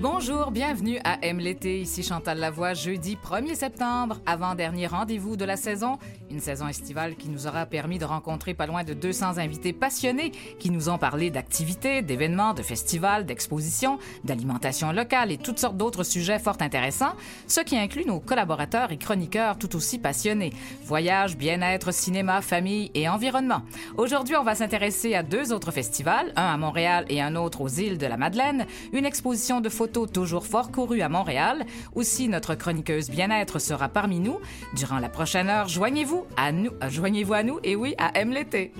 Bonjour, bienvenue à M l'été. Ici Chantal Lavoie, jeudi 1er septembre, avant-dernier rendez-vous de la saison. Une saison estivale qui nous aura permis de rencontrer pas loin de 200 invités passionnés qui nous ont parlé d'activités, d'événements, de festivals, d'expositions, d'alimentation locale et toutes sortes d'autres sujets fort intéressants, ce qui inclut nos collaborateurs et chroniqueurs tout aussi passionnés. Voyage, bien-être, cinéma, famille et environnement. Aujourd'hui, on va s'intéresser à deux autres festivals, un à Montréal et un autre aux îles de la Madeleine, une exposition de photos toujours fort couru à Montréal. Aussi, notre chroniqueuse bien-être sera parmi nous. Durant la prochaine heure, joignez-vous à nous, euh, joignez-vous à nous, et oui, à M l'été.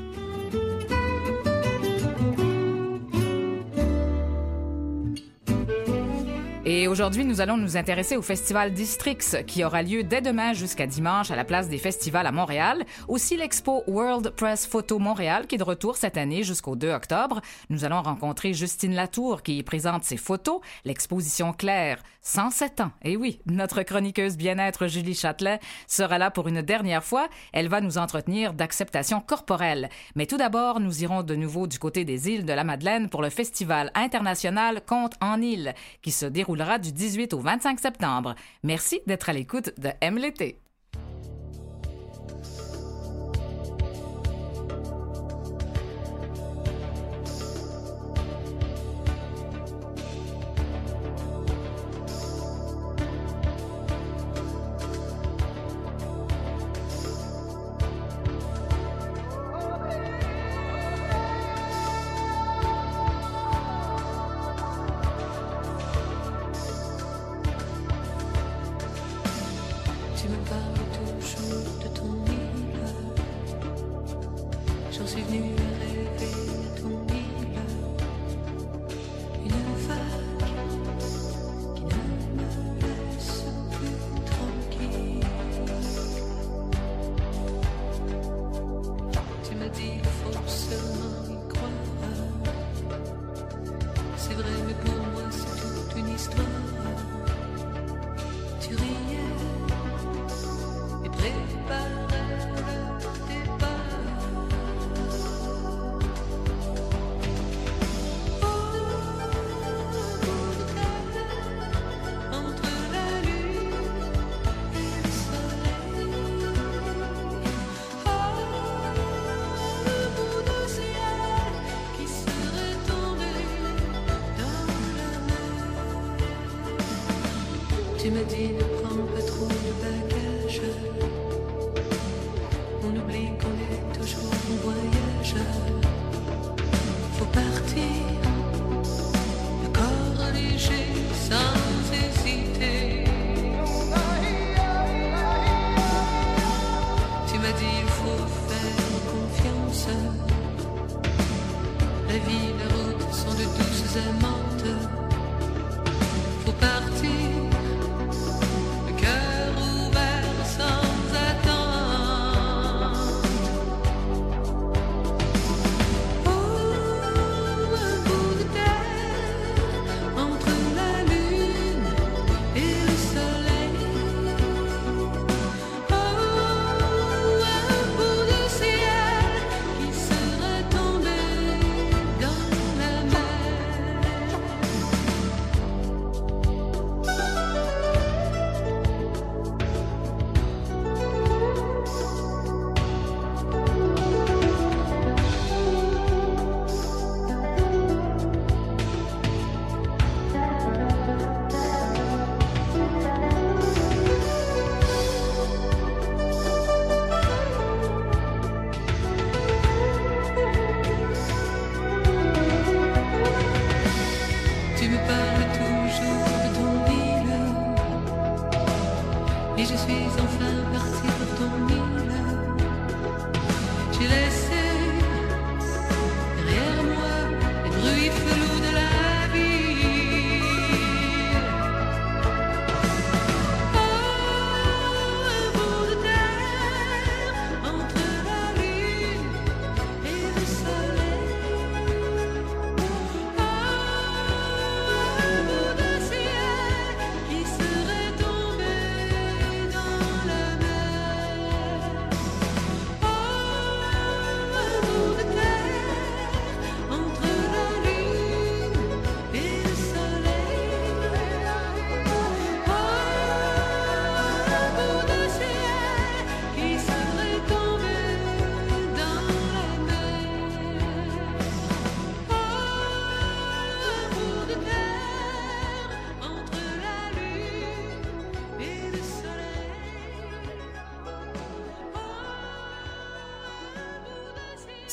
Et aujourd'hui, nous allons nous intéresser au Festival Districts qui aura lieu dès demain jusqu'à dimanche à la place des festivals à Montréal. Aussi l'expo World Press Photo Montréal qui est de retour cette année jusqu'au 2 octobre. Nous allons rencontrer Justine Latour qui y présente ses photos, l'exposition Claire, 107 ans. Et oui, notre chroniqueuse bien-être Julie Châtelet sera là pour une dernière fois. Elle va nous entretenir d'acceptation corporelle. Mais tout d'abord, nous irons de nouveau du côté des îles de la Madeleine pour le Festival international Conte en île qui se déroulera du 18 au 25 septembre. Merci d'être à l'écoute de M l'été.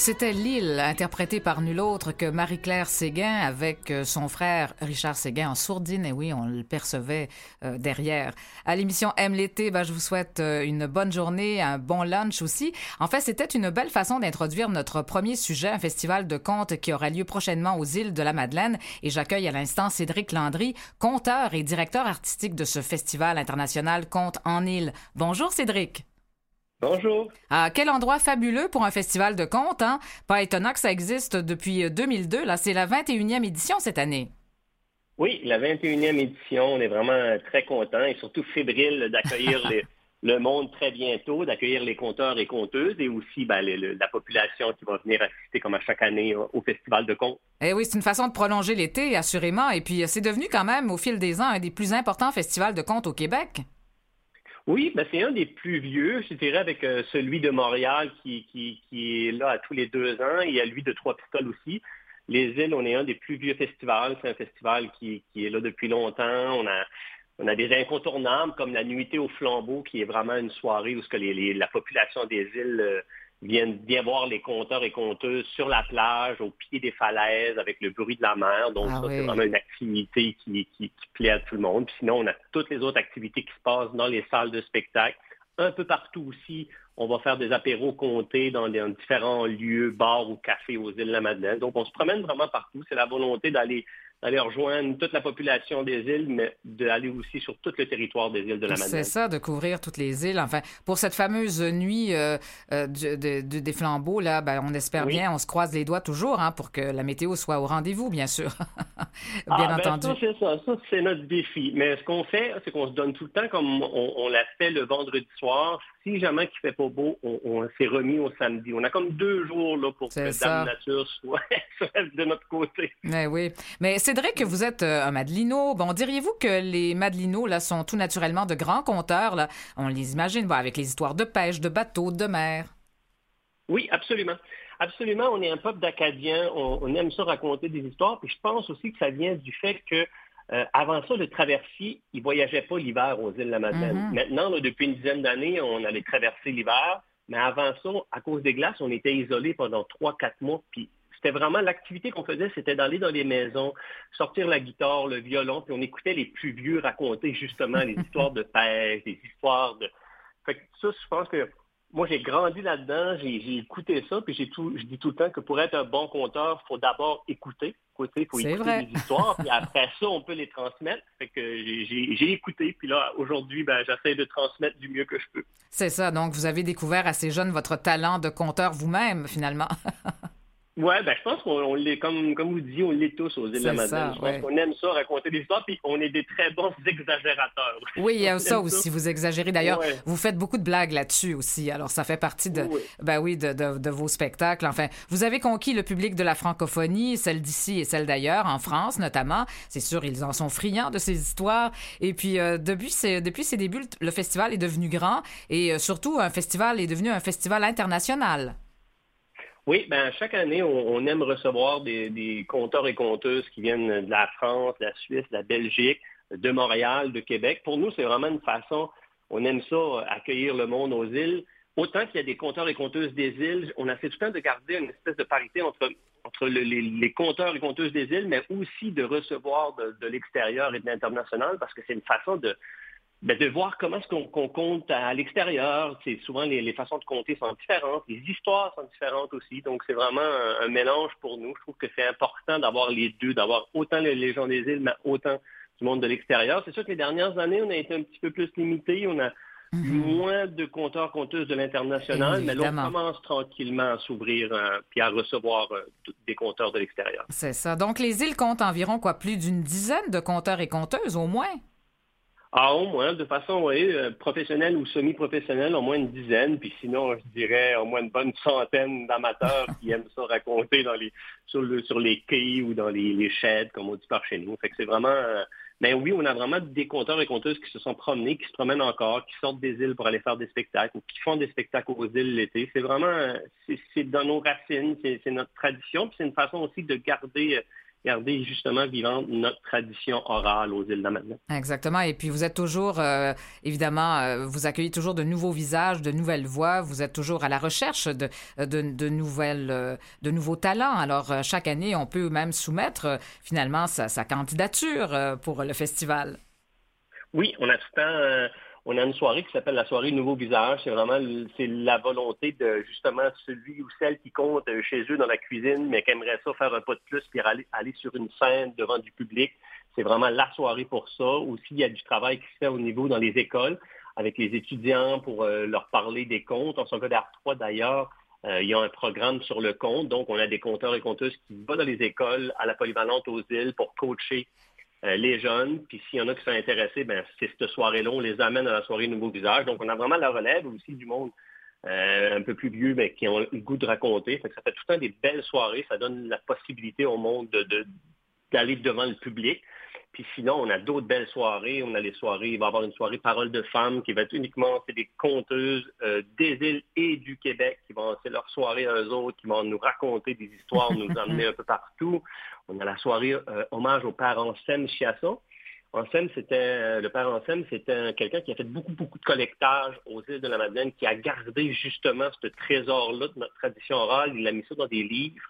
C'était L'île, interprétée par nul autre que Marie-Claire Séguin avec euh, son frère Richard Séguin en sourdine. Et oui, on le percevait euh, derrière. À l'émission Aime l'été, ben, je vous souhaite euh, une bonne journée, un bon lunch aussi. En fait, c'était une belle façon d'introduire notre premier sujet, un festival de contes qui aura lieu prochainement aux îles de la Madeleine. Et j'accueille à l'instant Cédric Landry, conteur et directeur artistique de ce festival international Contes en île. Bonjour Cédric. Bonjour. Ah, quel endroit fabuleux pour un festival de contes, hein? Pas étonnant que ça existe depuis 2002. Euh, Là, c'est la 21e édition cette année. Oui, la 21e édition. On est vraiment très contents et surtout fébriles d'accueillir le monde très bientôt, d'accueillir les conteurs et conteuses et aussi ben, la population qui va venir assister comme à chaque année au Festival de contes. Eh oui, c'est une façon de prolonger l'été, assurément. Et puis, c'est devenu quand même, au fil des ans, un des plus importants festivals de contes au Québec. Oui, ben c'est un des plus vieux, je dirais, avec euh, celui de Montréal qui, est là à tous les deux ans. Il y a lui de Trois-Pistoles aussi. Les îles, on est un des plus vieux festivals. C'est un festival qui, est là depuis longtemps. On a, on a des incontournables comme la Nuitée au flambeau, qui est vraiment une soirée où ce que la population des îles euh, viennent bien voir les compteurs et compteuses sur la plage, au pied des falaises, avec le bruit de la mer. Donc, ah ça, c'est vraiment une activité qui, qui, plaît à tout le monde. Puis sinon, on a toutes les autres activités qui se passent dans les salles de spectacle. Un peu partout aussi, on va faire des apéros comptés dans, dans différents lieux, bars ou cafés aux îles de la Madeleine. Donc, on se promène vraiment partout. C'est la volonté d'aller d'aller rejoindre toute la population des îles, mais d'aller aussi sur tout le territoire des îles de la Madeleine. C'est ça, de couvrir toutes les îles. Enfin, pour cette fameuse nuit euh, euh, des flambeaux, là, ben, on espère bien, on se croise les doigts toujours hein, pour que la météo soit au rendez-vous, bien sûr. bien ah, ben, entendu. ça, c'est ça. Ça, c'est notre défi. Mais ce qu'on fait, c'est qu'on se donne tout le temps, comme on, on l'a fait le vendredi soir, si jamais il fait pas beau, on, s'est remis au samedi. On a comme deux jours là, pour que la nature soit, de notre côté. Mais oui. Mais Cédric, vous êtes euh, un Madelino? Bon, diriez-vous que les Madelinos là, sont tout naturellement de grands conteurs? Là? On les imagine avec les histoires de pêche, de bateaux, de mer. Oui, absolument. Absolument, on est un peuple d'Acadiens, on, aime ça raconter des histoires, puis je pense aussi que ça vient du fait que euh, avant ça, le traversier, il ne voyageait pas l'hiver aux îles de la Madeleine. Mm-hmm. Maintenant, depuis une dizaine d'années, on allait traverser l'hiver. Mais avant ça, à cause des glaces, on était isolés pendant trois, quatre mois. Puis c'était vraiment l'activité qu'on faisait, c'était d'aller dans les maisons, sortir la guitare, le violon, puis on écoutait les plus vieux raconter justement les histoires de pêche, des histoires de. Fait que ça, je pense que moi, j'ai grandi là-dedans, j'ai écouté ça, puis j'ai tout, je dis tout le temps que pour être un bon conteur, il faut d'abord écouter. Il faut écouter les histoires, puis après ça, on peut les transmettre. Fait que j'ai écouté, puis là, aujourd'hui, ben, j'essaie de transmettre du mieux que je peux. C'est ça. Donc, vous avez découvert assez jeune votre talent de conteur vous-même, finalement. Oui, ben, je pense qu'on l'est, comme, comme vous dites, on l'est tous aux îles de la Madeleine. je pense qu'on aime ça, raconter des histoires, puis on est des très bons exagérateurs. Oui, il y a ça aussi, vous exagérez. D'ailleurs, vous faites beaucoup de blagues là-dessus aussi, alors ça fait partie de, ben oui, de, de, vos spectacles. Enfin, vous avez conquis le public de la francophonie, celle d'ici et celle d'ailleurs, en France notamment. C'est sûr, ils en sont friands de ces histoires. Et puis, euh, depuis, ses, depuis ses débuts, le festival est devenu grand et euh, surtout, un festival est devenu un festival international. Oui, ben chaque année, on, aime recevoir des, des conteurs et conteuses qui viennent de la France, de la Suisse, de la Belgique, de Montréal, de Québec. Pour nous, c'est vraiment une façon, on aime ça, accueillir le monde aux îles. Autant qu'il y a des conteurs et conteuses des îles, on a fait tout le temps de garder une espèce de parité entre, entre les, les, conteurs et conteuses des îles, mais aussi de recevoir de l'extérieur et de l'international, parce que c'est une façon de, ben, de voir comment est-ce qu'on compte à l'extérieur. C'est souvent les, façons de compter sont différentes, les histoires sont différentes aussi. Donc c'est vraiment un, mélange pour nous. Je trouve que c'est important d'avoir les deux, d'avoir autant les, gens des îles, mais autant du monde de l'extérieur. C'est sûr que les dernières années, on a été un petit peu plus limité. On a mm-hmm. moins de compteurs, compteuses de l'international, mais là, on commence tranquillement à s'ouvrir euh, puis à recevoir euh, des compteurs de l'extérieur. C'est ça. Donc, les îles comptent environ quoi, plus d'une dizaine de compteurs et compteuses au moins? Ah, au moins, de façon euh, professionnelle ou semi-professionnelle, au moins une dizaine. Puis sinon, je dirais au moins une bonne centaine d'amateurs qui aiment ça raconter dans les, sur, le, sur les quais ou dans les, les comme on dit par chez nous. C'est vraiment... Euh, mais oui, on a vraiment des compteurs et compteuses qui se sont promenés, qui se promènent encore, qui sortent des îles pour aller faire des spectacles qui font des spectacles aux îles l'été. C'est vraiment... C'est dans nos racines, c'est notre tradition. Puis c'est une façon aussi de garder garder justement vivante notre tradition orale aux îles Madeleine. Exactement. Et puis vous êtes toujours, euh, évidemment, euh, vous accueillez toujours de nouveaux visages, de nouvelles voix. Vous êtes toujours à la recherche de, de, de nouvelles, euh, de nouveaux talents. Alors chaque année, on peut même soumettre finalement sa, sa candidature pour le festival. Oui, on a tout le temps on a une soirée qui s'appelle la soirée Nouveau Visage. C'est vraiment la volonté de justement celui ou celle qui compte chez eux dans la cuisine, mais qui aimerait ça faire un pas de plus puis aller, sur une scène devant du public. C'est vraiment la soirée pour ça. Aussi, il y a du travail qui se fait au niveau dans les écoles avec les étudiants pour euh, leur parler des comptes. En secondaire 3 d'ailleurs, euh, il y a un programme sur le compte. Donc, on a des compteurs et compteuses qui vont dans les écoles à la polyvalente aux îles pour coacher euh, les jeunes, puis s'il y en a qui sont intéressés, ben, c'est cette soirée-là, on les amène à la soirée Nouveau Visage. Donc, on a vraiment la relève aussi du monde euh, un peu plus vieux mais ben, qui ont le goût de raconter. ça fait tout le temps des belles soirées. Ça donne la possibilité au monde d'aller devant le public. Puis sinon, on a d'autres belles soirées. On a les soirées, il va y avoir une soirée Parole de femmes qui va être uniquement, c'est des conteuses euh, des îles et du Québec qui vont, c'est leur soirée à eux autres, qui vont nous raconter des histoires, nous emmener un peu partout. On a la soirée euh, hommage au père Ansem Chiasson. Ansem, c'était, euh, le père Ansem, c'était quelqu'un qui a fait beaucoup, beaucoup de collectage aux îles de la Madeleine, qui a gardé justement ce trésor-là de notre tradition orale. Il a mis ça dans des livres.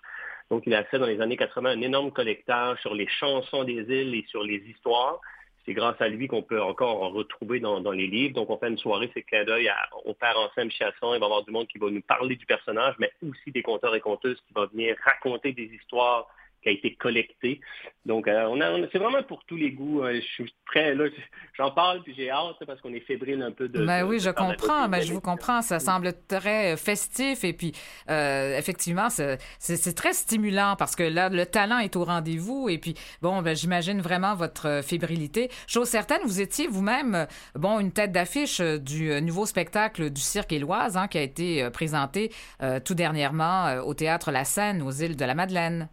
Donc, il a fait dans les années 80 un énorme collectage sur les chansons des îles et sur les histoires. C'est grâce à lui qu'on peut encore en retrouver dans, les livres. Donc, on fait une soirée, c'est clin d'œil au père Anselme Chasson. Il va y avoir du monde qui va nous parler du personnage, mais aussi des conteurs et conteuses qui vont venir raconter des histoires qui a été collecté. Donc, euh, on a, c'est vraiment pour tous les goûts. Euh, je suis prêt, là, j'en parle, puis j'ai hâte, parce qu'on est fébrile un peu de... Ben oui, je comprends, mais je vous comprends. Ça semble très euh, festif, et puis, effectivement, c'est, très stimulant, parce que là, le talent est au rendez-vous, et puis, bon, ben, j'imagine vraiment votre fébrilité. Chose certaine, vous étiez vous-même, bon, une tête d'affiche du nouveau spectacle du Cirque Éloise, hein, qui a été présenté tout dernièrement au Théâtre La Seine, aux îles de la Madeleine.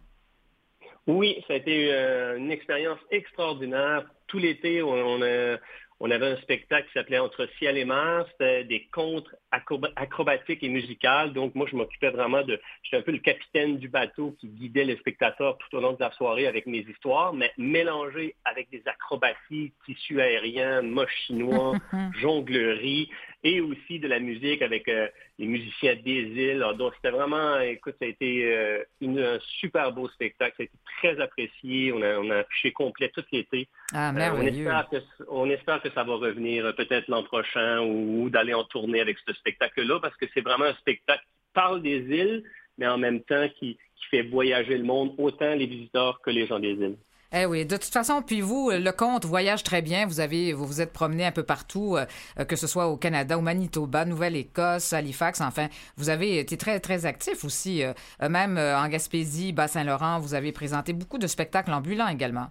Oui, ça a été euh, une expérience extraordinaire. Tout l'été, on, avait un spectacle qui s'appelait Entre ciel et mer. C'était des contres acrobatiques et musicales. Donc, moi, je m'occupais vraiment de... J'étais un peu le capitaine du bateau qui guidait les spectateurs tout au long de la soirée avec mes histoires, mais mélangé avec des acrobaties, tissus aériens, moches chinois, jonglerie et aussi de la musique avec euh, les musiciens des îles. donc, c'était vraiment, écoute, ça a été euh, un super beau spectacle. Ça a été très apprécié. On a, on a affiché complet tout l'été. Ah, euh, on, espère que, on espère que ça va revenir peut-être l'an prochain ou, d'aller en tournée avec ce spectacle-là parce que c'est vraiment un spectacle qui parle des îles, mais en même temps qui fait voyager le monde, autant les visiteurs que les gens des îles. Eh oui, de toute façon, puis vous, le compte voyage très bien. Vous avez, vous vous êtes promené un peu partout, euh, que ce soit au Canada, au Manitoba, Nouvelle-Écosse, Halifax. Enfin, vous avez été très très actif aussi, euh, même euh, en Gaspésie, Bas-Saint-Laurent. Vous avez présenté beaucoup de spectacles ambulants également.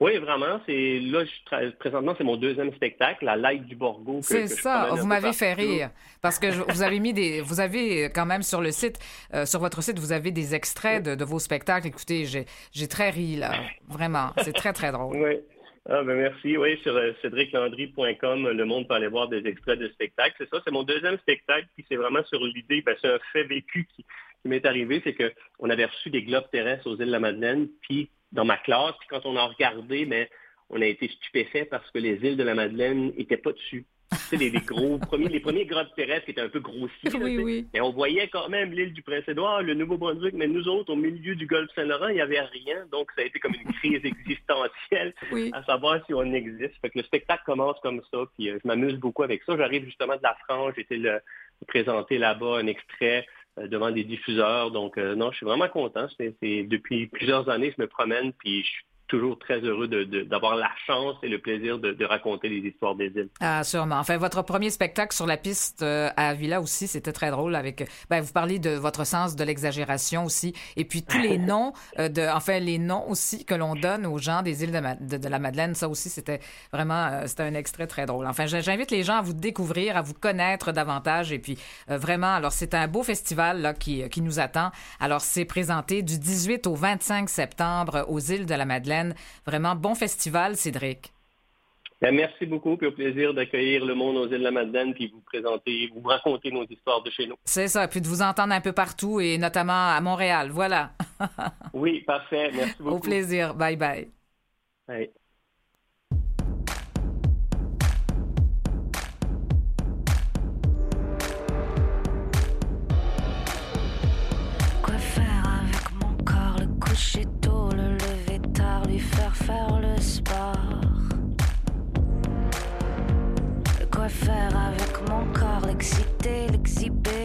Oui, vraiment. C'est là, présentement, c'est mon deuxième spectacle, la Light du Borgo. C'est ça. Vous m'avez fait rire parce que vous avez mis des, vous avez quand même sur le site, euh, sur votre site, vous avez des extraits de, vos spectacles. Écoutez, j'ai très ri là, vraiment. C'est très très drôle. Oui. Ah ben merci. Oui, sur euh, cédriclandry.com, le monde peut aller voir des extraits de spectacles. C'est ça, c'est mon deuxième spectacle, puis c'est vraiment sur l'idée, ben, c'est un fait vécu qui, qui m'est arrivé, c'est qu'on avait reçu des globes terrestres aux îles de la Madeleine, puis dans ma classe. Puis quand on a regardé, mais on a été stupéfait parce que les îles de la Madeleine n'étaient pas dessus. Tu les, gros premiers, les premiers grottes terrestres qui étaient un peu grossis. Oui, oui. Et on voyait quand même l'île du Prince-Édouard, le Nouveau-Brunswick, mais nous autres, au milieu du golfe Saint-Laurent, il n'y avait rien. Donc, ça a été comme une crise existentielle à savoir si on existe. Fait que le spectacle commence comme ça, puis euh, je m'amuse beaucoup avec ça. J'arrive justement de la France, j'étais le, présenter là-bas un extrait devant des diffuseurs. Donc, euh, non, je suis vraiment content. C'est, depuis plusieurs années, je me promène, puis toujours très heureux d'avoir la chance et le plaisir de, raconter les histoires des îles. Ah, sûrement. Enfin, votre premier spectacle sur la piste euh, à Villa aussi, c'était très drôle avec, ben, vous parliez de votre sens de l'exagération aussi, et puis tous les noms, euh, de, enfin, les noms aussi que l'on donne aux gens des îles de, de, la Madeleine, ça aussi, c'était vraiment, euh, c'était un extrait très drôle. Enfin, j'invite les gens à vous découvrir, à vous connaître davantage, et puis vraiment, alors c'est un beau festival là, qui, qui nous attend. Alors, c'est présenté du 18 au 25 septembre aux îles de la Madeleine Vraiment bon festival, Cédric. Ben, merci beaucoup, puis au plaisir d'accueillir le monde aux îles de la Madeleine, puis vous présenter, vous raconter nos histoires de chez nous. C'est ça, puis de vous entendre un peu partout, et notamment à Montréal. Voilà. oui, parfait. Merci beaucoup. Au plaisir. Bye bye. Bye. Faire faire le sport. Quoi faire avec mon corps, l'exciter, l'exhiber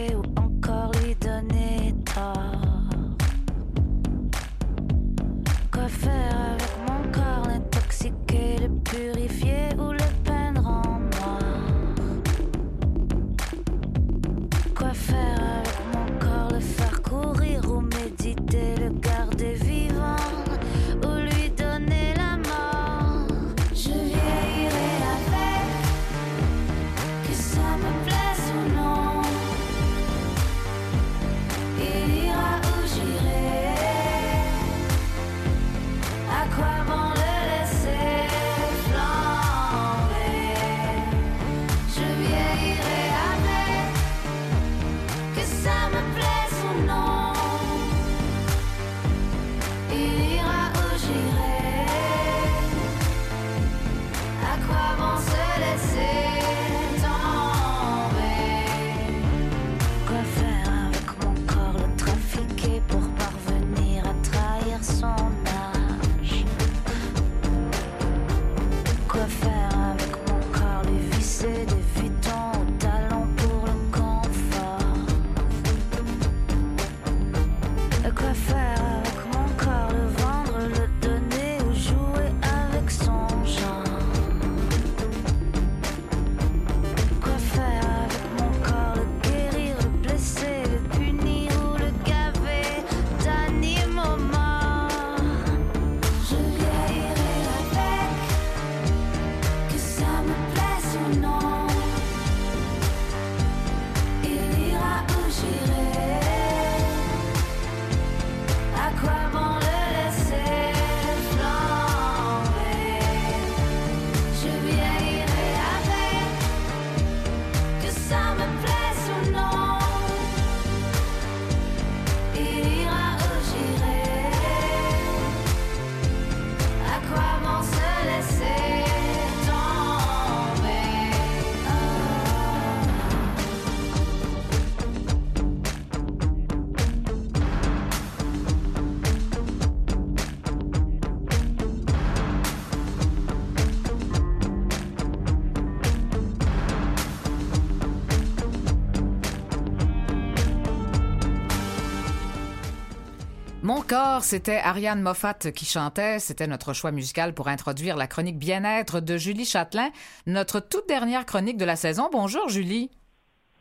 C'était Ariane Moffat qui chantait. C'était notre choix musical pour introduire la chronique bien-être de Julie Châtelain, notre toute dernière chronique de la saison. Bonjour Julie.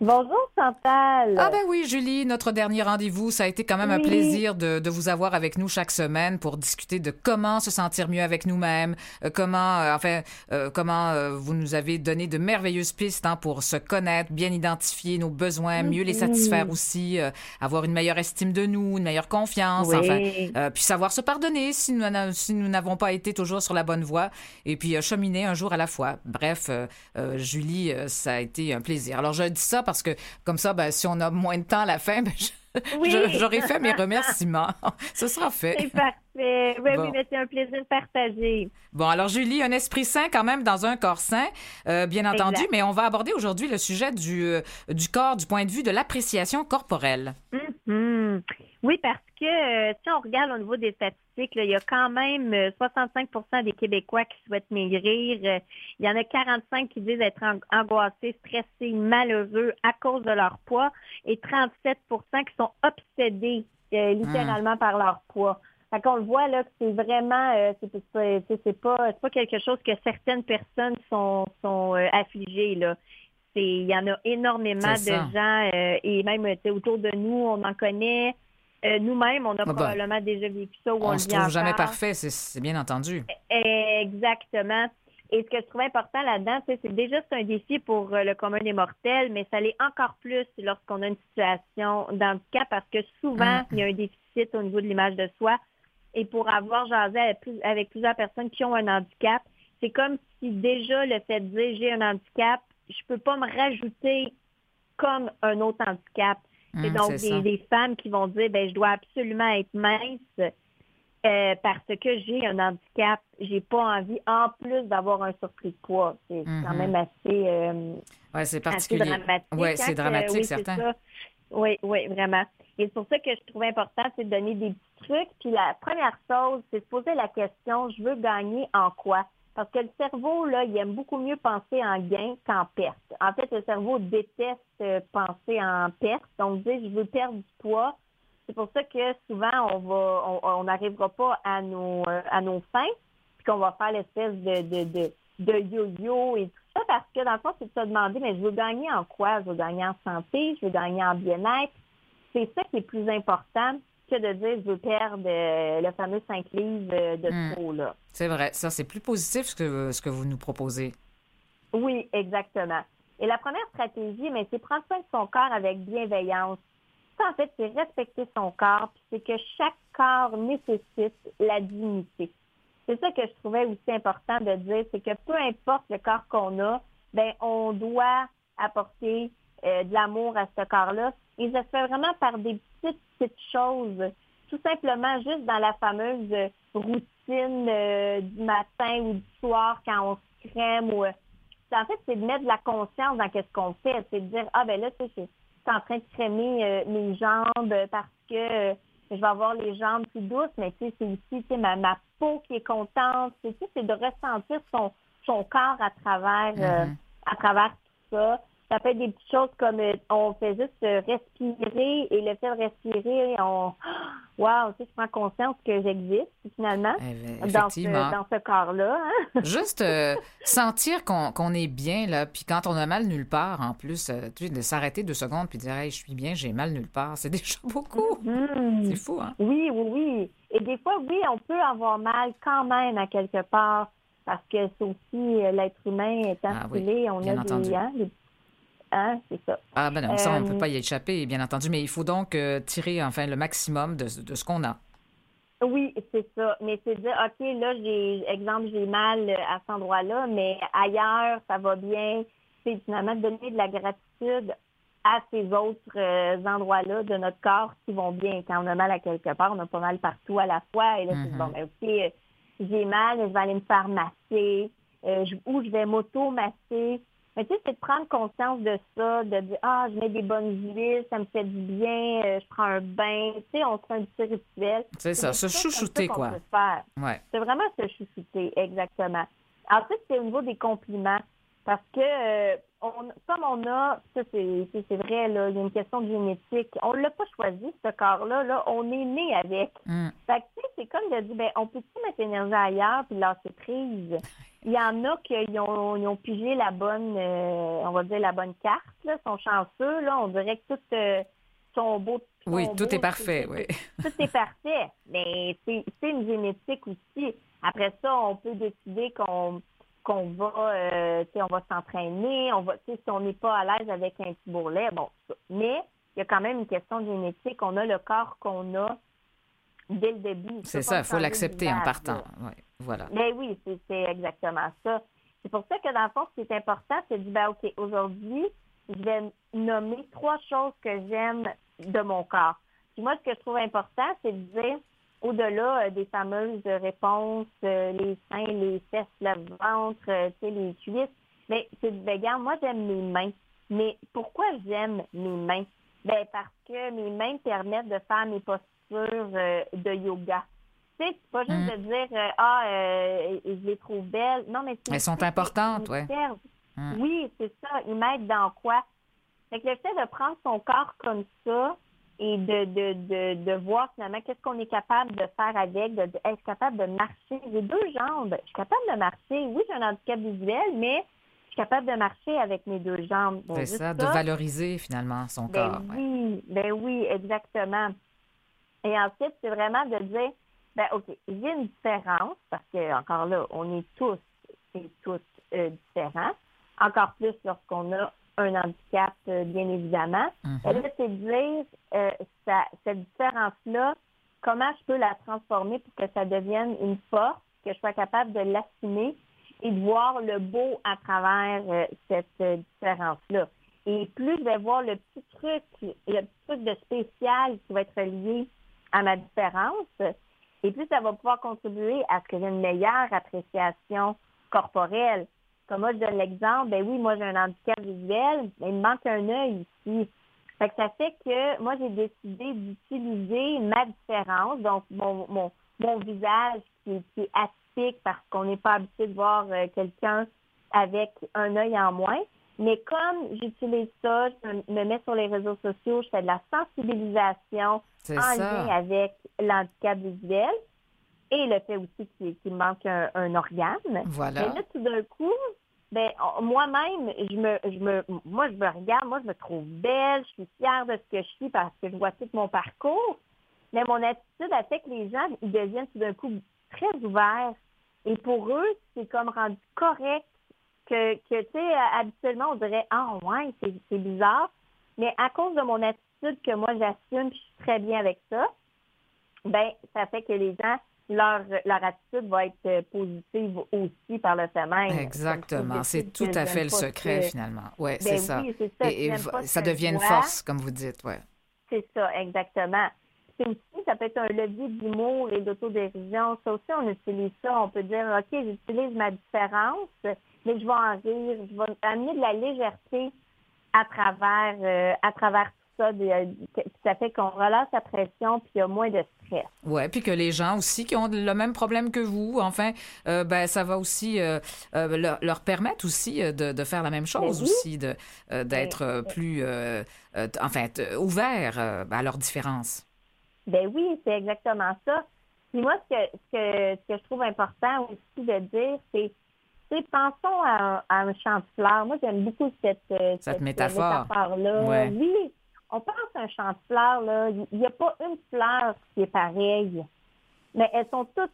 Bonjour Chantal. Ah ben oui, Julie, notre dernier rendez-vous, ça a été quand même un plaisir de, de vous avoir avec nous chaque semaine pour discuter de comment se sentir mieux avec nous-mêmes, euh, comment, euh, enfin, euh, comment vous nous avez donné de merveilleuses pistes hein, pour se connaître, bien identifier nos besoins, mieux les satisfaire aussi, avoir une meilleure estime de nous, une meilleure confiance, Oui. enfin, puis savoir se pardonner si nous si nous n'avons pas été toujours sur la bonne voie, et puis cheminer un jour à la fois. Bref, Julie, ça a été un plaisir. Alors je dis ça parce que comme ça, ben, si on a moins de temps à la fin, ben, je- Oui. j'aurais fait mes remerciements. Ce sera fait. C'est parfait. Oui, Bon. oui, mais c'est un plaisir partagé. Bon, alors Julie, un esprit sain quand même dans un corps sain, euh, bien entendu, mais on va aborder aujourd'hui le sujet du, euh, du corps du point de vue de l'appréciation corporelle. Mhm. Oui, parce que euh, si on regarde au niveau des statistiques, là, il y a quand même euh, 65% des Québécois qui souhaitent maigrir. Il y en a 45 qui disent être ang- angoissés, stressés, malheureux à cause de leur poids et 37 qui sont obsédés euh, littéralement par leur poids. Fait qu'on le voit là que c'est vraiment euh, c'est pas c'est- pas quelque chose que certaines personnes sont sont euh, affligées là. C'est il y en a énormément de gens euh, et même autour de nous on en connaît. Nous-mêmes, on a bah, probablement déjà vécu ça ou on, le se trouve jamais parfait, c'est bien entendu. Exactement. Et ce que je trouvais important là-dedans, c'est déjà c'est un défi pour euh, le commun des mortels, mais ça l'est encore plus lorsqu'on a une situation d'handicap parce que souvent, Mm. il y a un déficit au niveau de l'image de soi. Et pour avoir jasé avec, plus- avec plusieurs personnes qui ont un handicap, c'est comme si déjà le fait de dire j'ai un handicap, je peux pas me rajouter comme un autre handicap. C'est Hum, donc des, des femmes qui vont dire ben je dois absolument être mince euh, parce que j'ai un handicap. J'ai pas envie, en plus d'avoir un surplus de poids. C'est quand Mhm. même assez, euh, Ouais, c'est assez dramatique. Ouais, hein, c'est que- dramatique, oui, certain. Oui, oui, vraiment. Et c'est pour ça que je trouve important, c'est de donner des petits trucs. Puis la première chose, c'est de poser la question, je veux gagner en quoi? Parce que le cerveau, là, il aime beaucoup mieux penser en gain qu'en perte. En fait, le cerveau déteste euh, penser en perte. Donc, dire, je veux perdre du poids. C'est pour ça que souvent, on va, on- n'arrivera pas à nos, euh, à nos fins, puis qu'on va faire l'espèce de, de, de, de yo-yo et tout ça, parce que dans le fond, c'est de se demander, mais je veux gagner en quoi? Je veux gagner en santé, je veux gagner en bien-être. C'est ça qui est plus important que de dire, je veux perdre euh, le fameux 5 livres euh, de Hmm. trop, là. C'est vrai. Ça, c'est plus positif ce que, ce que vous nous proposez. Oui, exactement. Et la première stratégie, mais c'est prendre soin de son corps avec bienveillance. En fait, c'est respecter son corps, puis c'est que chaque corps nécessite la dignité. C'est ça que je trouvais aussi important de dire, c'est que peu importe le corps qu'on a, ben on doit apporter euh, de l'amour à ce corps-là. Et ça se fait vraiment par des petites, petites choses. Tout simplement juste dans la fameuse routine euh, du matin ou du soir quand on se crème euh, en fait, c'est de mettre de la conscience dans qu'est-ce qu'on fait. C'est de dire, ah ben là, je suis en train de crémer euh, mes jambes parce que euh, je vais avoir les jambes plus douces, mais tu sais, c'est aussi tu sais, ma, ma peau qui est contente. C'est, tu sais, c'est de ressentir son, son corps à travers, euh, Mhm. à travers tout ça. Ça peut être des petites choses comme euh, on fait juste euh, respirer et le fait de respirer, on wow, tu sais, je prends conscience que j'existe finalement Eh ben, dans ce, dans ce corps-là. hein. Juste euh, sentir qu'on est bien, là, puis quand on a mal nulle part, en plus, tu sais, de s'arrêter deux secondes puis de dire, hey, je suis bien, j'ai mal nulle part, c'est déjà beaucoup. Mhm. C'est fou, hein? Oui, oui, oui. Et des fois, oui, on peut avoir mal quand même à quelque part, parce que c'est aussi l'être humain étant Ah oui, on bien a des, hein, des- hein, c'est ça. Ah ben non, ça, on ne peut Euh, pas y échapper, bien entendu, mais il faut donc euh, tirer, enfin, le maximum de, de ce qu'on a. Oui, c'est ça. Mais c'est dire, OK, là, j'ai, exemple, j'ai mal euh, à cet endroit-là, mais ailleurs, ça va bien. C'est finalement de donner de la gratitude à ces autres euh, endroits-là de notre corps qui vont bien. Quand on a mal à quelque part, on a pas mal partout à la fois. Et là, c'est Mhm. bon, ben, OK, j'ai mal, je vais aller me faire masser, euh, je- ou je vais m'auto-masser. Mais tu sais, c'est de prendre conscience de ça, de dire, ah, je mets des bonnes huiles, ça me fait du bien, euh, je prends un bain. Tu sais, on se fait un petit rituel. C'est ça, se chouchouter, quoi. Ouais. C'est vraiment se chouchouter, exactement. Ensuite, c'est au niveau des compliments. Parce que, euh, on, comme on a, ça c'est vrai, là, il y a une question de génétique. On l'a pas choisi, ce corps-là, là, on est né avec. Mm. Fait que, tu sais, c'est comme de dire, ben, on peut-tu mettre l'énergie ailleurs puis lâcher prise? Il y en a qui ont, ils ont pigé la bonne, euh, on va dire la bonne carte, là, sont chanceux, là, on dirait que tout euh, sont beaux. Oui, tout beaux, est parfait, oui. tout est parfait. Mais c'est c'est une génétique aussi. Après ça, on peut décider qu'on qu'on va, euh, tu sais, on va s'entraîner, on va, tu sais, si on n'est pas à l'aise avec un petit bourrelet, bon, ça. mais il y a quand même une question de génétique. On a le corps qu'on a dès le début. C'est ça, il faut l'accepter en partant. Ouais, voilà. Ben oui, c'est c'est exactement ça. C'est pour ça que dans le fond, ce qui est important, c'est de dire, ben, OK, aujourd'hui, je vais nommer trois choses que j'aime de mon corps. Puis moi, ce que je trouve important, c'est de dire, au-delà euh, des fameuses réponses, euh, les seins, les fesses, le ventre, euh, tu sais, les cuisses, mais c'est ben, regarde, moi, j'aime mes mains. Mais pourquoi j'aime mes mains? Ben, parce que mes mains permettent de faire mes postures de yoga. Tu sais, c'est pas juste Mm. de dire ah euh, je les trouve belles. Non, mais c'est Elles sont importantes, ouais. Mm. Oui, c'est ça. Ils m'aident dans quoi? Fait que le fait de prendre son corps comme ça et de, de, de, de voir finalement qu'est-ce qu'on est capable de faire avec, de, de être capable de marcher. J'ai deux jambes. Je suis capable de marcher. Oui, j'ai un handicap visuel, mais je suis capable de marcher avec mes deux jambes. C'est ça, de valoriser finalement son ben corps. ouais. oui, ben oui, exactement. Et ensuite, c'est vraiment de dire, ben OK, il y a une différence, parce que encore là, on est tous et toutes euh, différents, encore plus lorsqu'on a un handicap, euh, bien évidemment. Mhm. Et là, c'est de dire, euh, ça- cette différence-là, comment je peux la transformer pour que ça devienne une force, que je sois capable de l'assumer et de voir le beau à travers euh, cette euh, différence-là. Et plus je vais voir le petit truc, le petit truc de spécial qui va être lié à ma différence, et plus ça va pouvoir contribuer à ce que j'ai une meilleure appréciation corporelle. Comme moi, je donne l'exemple, ben oui, moi j'ai un handicap visuel, mais il me manque un œil ici. Fait que ça fait que moi, j'ai décidé d'utiliser ma différence, donc mon, mon, mon visage qui, est- qui est atypique parce qu'on n'est pas habitué de voir euh, quelqu'un avec un œil en moins. Mais comme j'utilise ça, je me- me mets sur les réseaux sociaux, je fais de la sensibilisation en lien avec l'handicap visuel et le fait aussi qu'il qu'il manque un, un organe. Voilà. Mais là, tout d'un coup, ben, moi-même, je me, je me, moi, je me regarde, moi, je me trouve belle, je suis fière de ce que je suis parce que je vois tout mon parcours. Mais mon attitude a fait que les gens, ils deviennent tout d'un coup très ouverts. Et pour eux, c'est comme rendu correct que, que tu sais, habituellement, on dirait, ah, ouais, c'est bizarre. Mais à cause de mon attitude que moi, j'assume, je suis très bien avec ça, ben, ça fait que les gens, leur, leur attitude va être euh, positive aussi par le fait même. Exactement. C'est tout à fait le secret, que- finalement. Oui, Ben c'est ça. oui, c'est ça. Et, ça devient une force, comme vous dites, ouais. C'est ça, exactement. C'est aussi, ça peut être un levier d'humour et d'autodérision. Ça aussi, on utilise ça. On peut dire, OK, j'utilise ma différence, mais je vais en rire. Je vais amener de la légèreté à travers, euh, à travers ça. Des- euh, ça fait qu'on relâche la pression puis il y a moins de stress. Ouais, puis que les gens aussi qui ont le même problème que vous, enfin, euh, ben ça va aussi euh, euh, leur, leur permettre aussi de, de faire la même chose oui. aussi, de d'être plus, enfin, ouvert à leurs différences. Ben oui, c'est exactement ça. Puis moi, ce que, ce que, ce que je trouve important aussi de dire, c'est, pensons à un, à un champ de fleurs. Moi, j'aime beaucoup cette, Cette métaphore. là Ouais. Oui, on pense à un champ de fleurs, là. Il n'y a pas une fleur qui est pareille, mais elles sont toutes,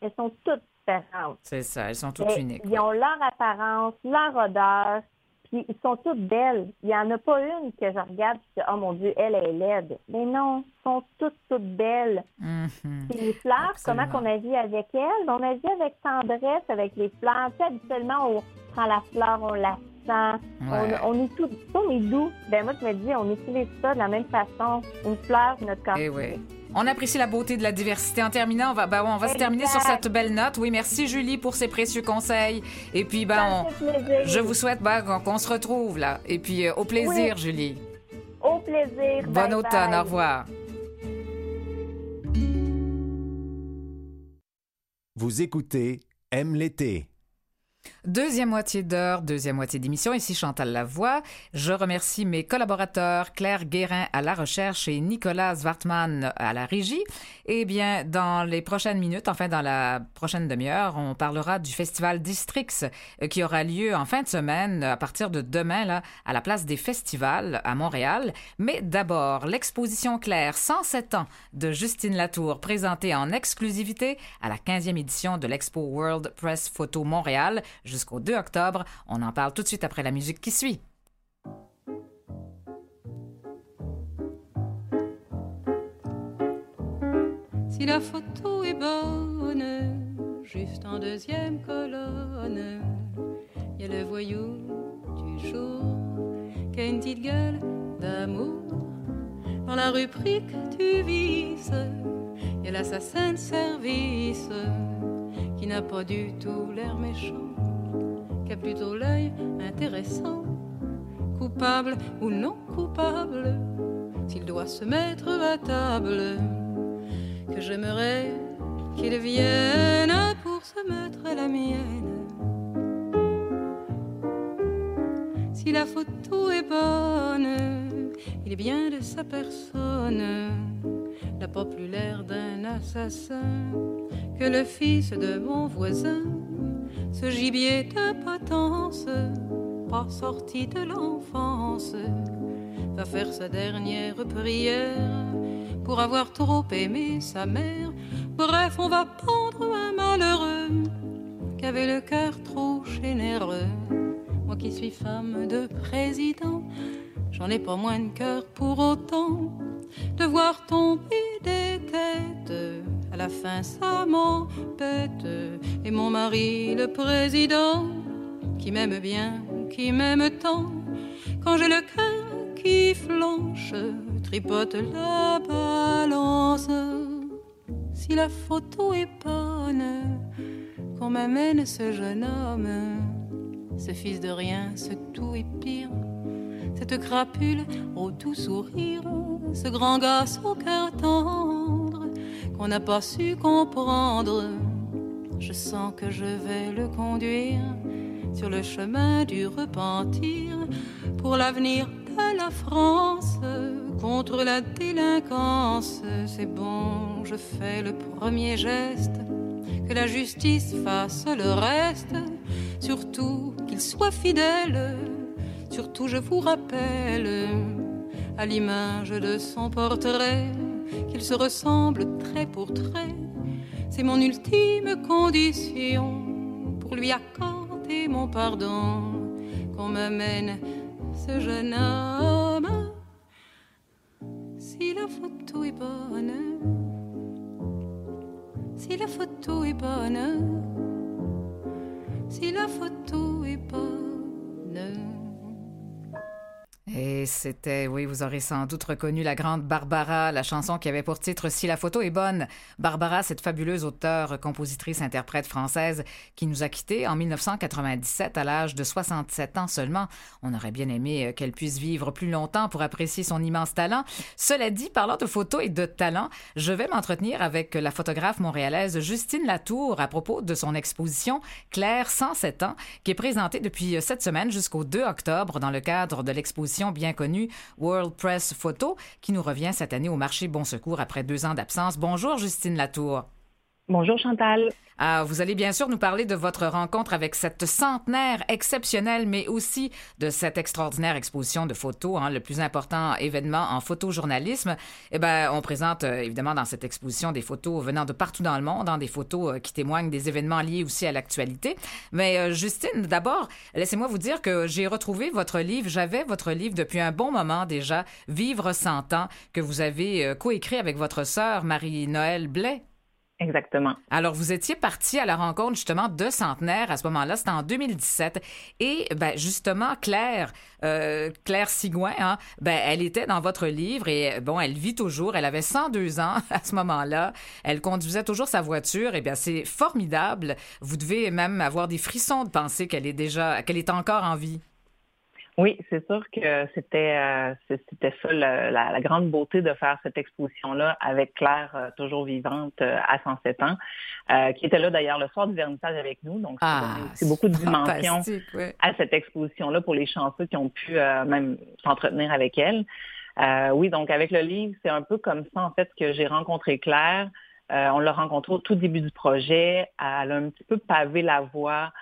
elles sont toutes différentes. C'est ça, elles sont toutes uniques. Ils ont leur apparence, leur odeur, puis ils sont toutes belles. Il n'y en a pas une que je regarde et je dis, oh mon Dieu, elle est laide. Mais non, elles sont toutes, toutes belles. Puis les fleurs, Absolument. comment qu'on agit avec elles? On agit avec tendresse avec les fleurs. Tu sais, habituellement, on prend la fleur, on la Ouais. on, on est tout, on est doux. Ben moi, je me dis, on utilise ça de la même façon. Une fleur, notre corps. Eh oui. On apprécie la beauté de la diversité. En terminant, on va, ben, on va se terminer sur cette belle note. Oui, merci Julie pour ces précieux conseils. Et puis, ben, on- je vous souhaite ben, qu'on qu'on se retrouve là. Et puis, euh, au plaisir, Julie. Au plaisir. Bon Bye automne, bye. au revoir. Vous écoutez Aime l'été. Deuxième moitié d'heure, deuxième moitié d'émission. Ici Chantal Lavoie. Je remercie mes collaborateurs Claire Guérin à la recherche et Nicolas Zwartman à la régie. Eh bien, dans les prochaines minutes, enfin dans la prochaine demi-heure, on parlera du festival Districts euh, qui aura lieu en fin de semaine à partir de demain là à la place des festivals à Montréal. Mais d'abord, l'exposition Claire 107 ans de Justine Latour présentée en exclusivité à la 15e édition de l'Expo World Press Photo Montréal jusqu'au 2 octobre. On en parle tout de suite après la musique qui suit. Si la photo est bonne, juste en deuxième colonne, il y a le voyou du jour qui a une petite gueule d'amour. Dans la rubrique du vice, il y a l'assassin de service qui n'a pas du tout l'air méchant, qui a plutôt l'œil intéressant, coupable ou non coupable, s'il doit se mettre à table que j'aimerais qu'il vienne pour se mettre à la mienne. Si la photo est bonne, il est bien de sa personne, n'a pas plus l'air d'un assassin que le fils de mon voisin, ce gibier de potence, pas sorti de l'enfance, va faire sa dernière prière pour avoir trop aimé sa mère. Bref, on va pendre un malheureux qui avait le cœur trop généreux. Moi qui suis femme de président, j'en ai pas moins de cœur pour autant de voir tomber des têtes La fin, ça m'embête. Et mon mari, le président, qui m'aime bien, qui m'aime tant, quand j'ai le cœur qui flanche, tripote la balance. Si la photo est bonne, qu'on m'amène ce jeune homme, ce fils de rien, ce tout est pire, cette crapule au tout sourire, ce grand gosse au cœur qu'on n'a pas su comprendre. Je sens que je vais le conduire sur le chemin du repentir pour l'avenir de la France contre la délinquance. C'est bon, je fais le premier geste, que la justice fasse le reste, surtout qu'il soit fidèle, surtout je vous rappelle à l'image de son portrait qu'il se ressemble trait pour trait. C'est mon ultime condition pour lui accorder mon pardon qu'on m'amène ce jeune homme. Si la photo est bonne, si la photo est bonne, si la photo est bonne. Et c'était, oui, vous aurez sans doute reconnu la grande Barbara, la chanson qui avait pour titre Si la photo est bonne. Barbara, cette fabuleuse auteure, compositrice, interprète française qui nous a quittés en 1997 à l'âge de 67 ans seulement. On aurait bien aimé qu'elle puisse vivre plus longtemps pour apprécier son immense talent. Cela dit, parlant de photos et de talent, je vais m'entretenir avec la photographe montréalaise Justine Latour à propos de son exposition Claire 107 ans, qui est présentée depuis cette semaine jusqu'au 2 octobre dans le cadre de l'exposition bien connue World Press Photo, qui nous revient cette année au marché Bon Secours après deux ans d'absence. Bonjour Justine Latour. Bonjour Chantal. Ah, vous allez bien sûr nous parler de votre rencontre avec cette centenaire exceptionnelle, mais aussi de cette extraordinaire exposition de photos, hein, le plus important événement en photojournalisme. Eh ben, on présente euh, évidemment dans cette exposition des photos venant de partout dans le monde, hein, des photos euh, qui témoignent des événements liés aussi à l'actualité. Mais euh, Justine, d'abord, laissez-moi vous dire que j'ai retrouvé votre livre. J'avais votre livre depuis un bon moment déjà, Vivre 100 ans, que vous avez coécrit avec votre sœur Marie-Noël Blais. Exactement. Alors, vous étiez parti à la rencontre justement de centenaires à ce moment-là, c'était en 2017. Et ben, justement, Claire, euh, Claire Sigouin, hein, ben, elle était dans votre livre et bon, elle vit toujours. Elle avait 102 ans à ce moment-là. Elle conduisait toujours sa voiture. Et bien, c'est formidable. Vous devez même avoir des frissons de penser qu'elle est déjà, qu'elle est encore en vie. Oui, c'est sûr que c'était euh, c'était ça la, la, grande beauté de faire cette exposition-là avec Claire, euh, toujours vivante euh, à 107 ans, qui était là d'ailleurs le soir du vernissage avec nous. Donc, ah, c'est beaucoup de dimensions à cette exposition-là pour les chanceux qui ont pu même s'entretenir avec elle. oui, donc avec le livre, c'est un peu comme ça en fait que j'ai rencontré Claire. on l'a rencontrée au tout début du projet. Elle a un petit peu pavé la voie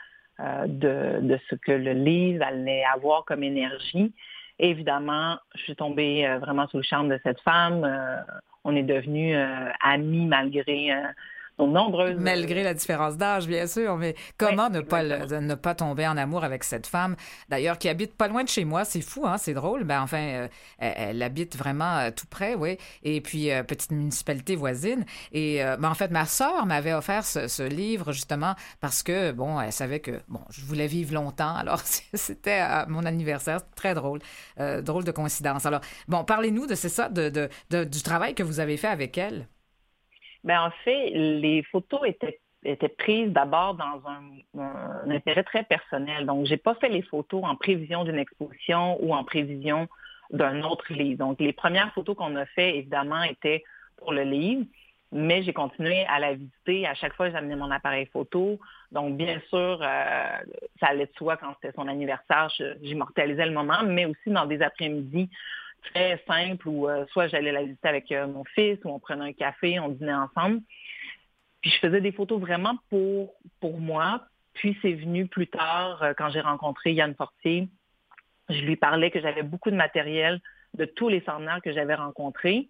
euh, de, de, ce que le livre allait avoir comme énergie. évidemment, je suis tombée euh, vraiment sous le charme de cette femme. Euh, on est devenus amis malgré nombreuses... Malgré la différence d'âge, bien sûr, mais comment ne, pas ne pas tomber en amour avec cette femme, d'ailleurs, qui habite pas loin de chez moi, c'est fou, hein, c'est drôle, ben enfin, euh, elle, habite vraiment euh, tout près, oui, et puis euh, petite municipalité voisine, et ben, en fait, ma sœur m'avait offert ce, livre, justement, parce que, bon, elle savait que, bon, je voulais vivre longtemps, alors c'était mon anniversaire, très drôle, drôle de coïncidence. Alors, bon, parlez-nous de, c'est ça, de, de, du travail que vous avez fait avec elle. Ben, en fait, les photos étaient étaient prises d'abord dans un, intérêt très personnel. Donc, j'ai pas fait les photos en prévision d'une exposition ou en prévision d'un autre livre. Donc, les premières photos qu'on a fait, évidemment, étaient pour le livre, mais j'ai continué à la visiter. À chaque fois, j'amenais mon appareil photo. Donc, bien sûr, euh, ça allait de soi quand c'était son anniversaire. J'immortalisais le moment, mais aussi dans des après-midi très simple où euh, soit j'allais la visiter avec euh, mon fils ou on prenait un café, on dînait ensemble. Puis je faisais des photos vraiment pour, pour moi. Puis c'est venu plus tard euh, quand j'ai rencontré Yann Fortier. Je lui parlais que j'avais beaucoup de matériel de tous les centenaires que j'avais rencontrés.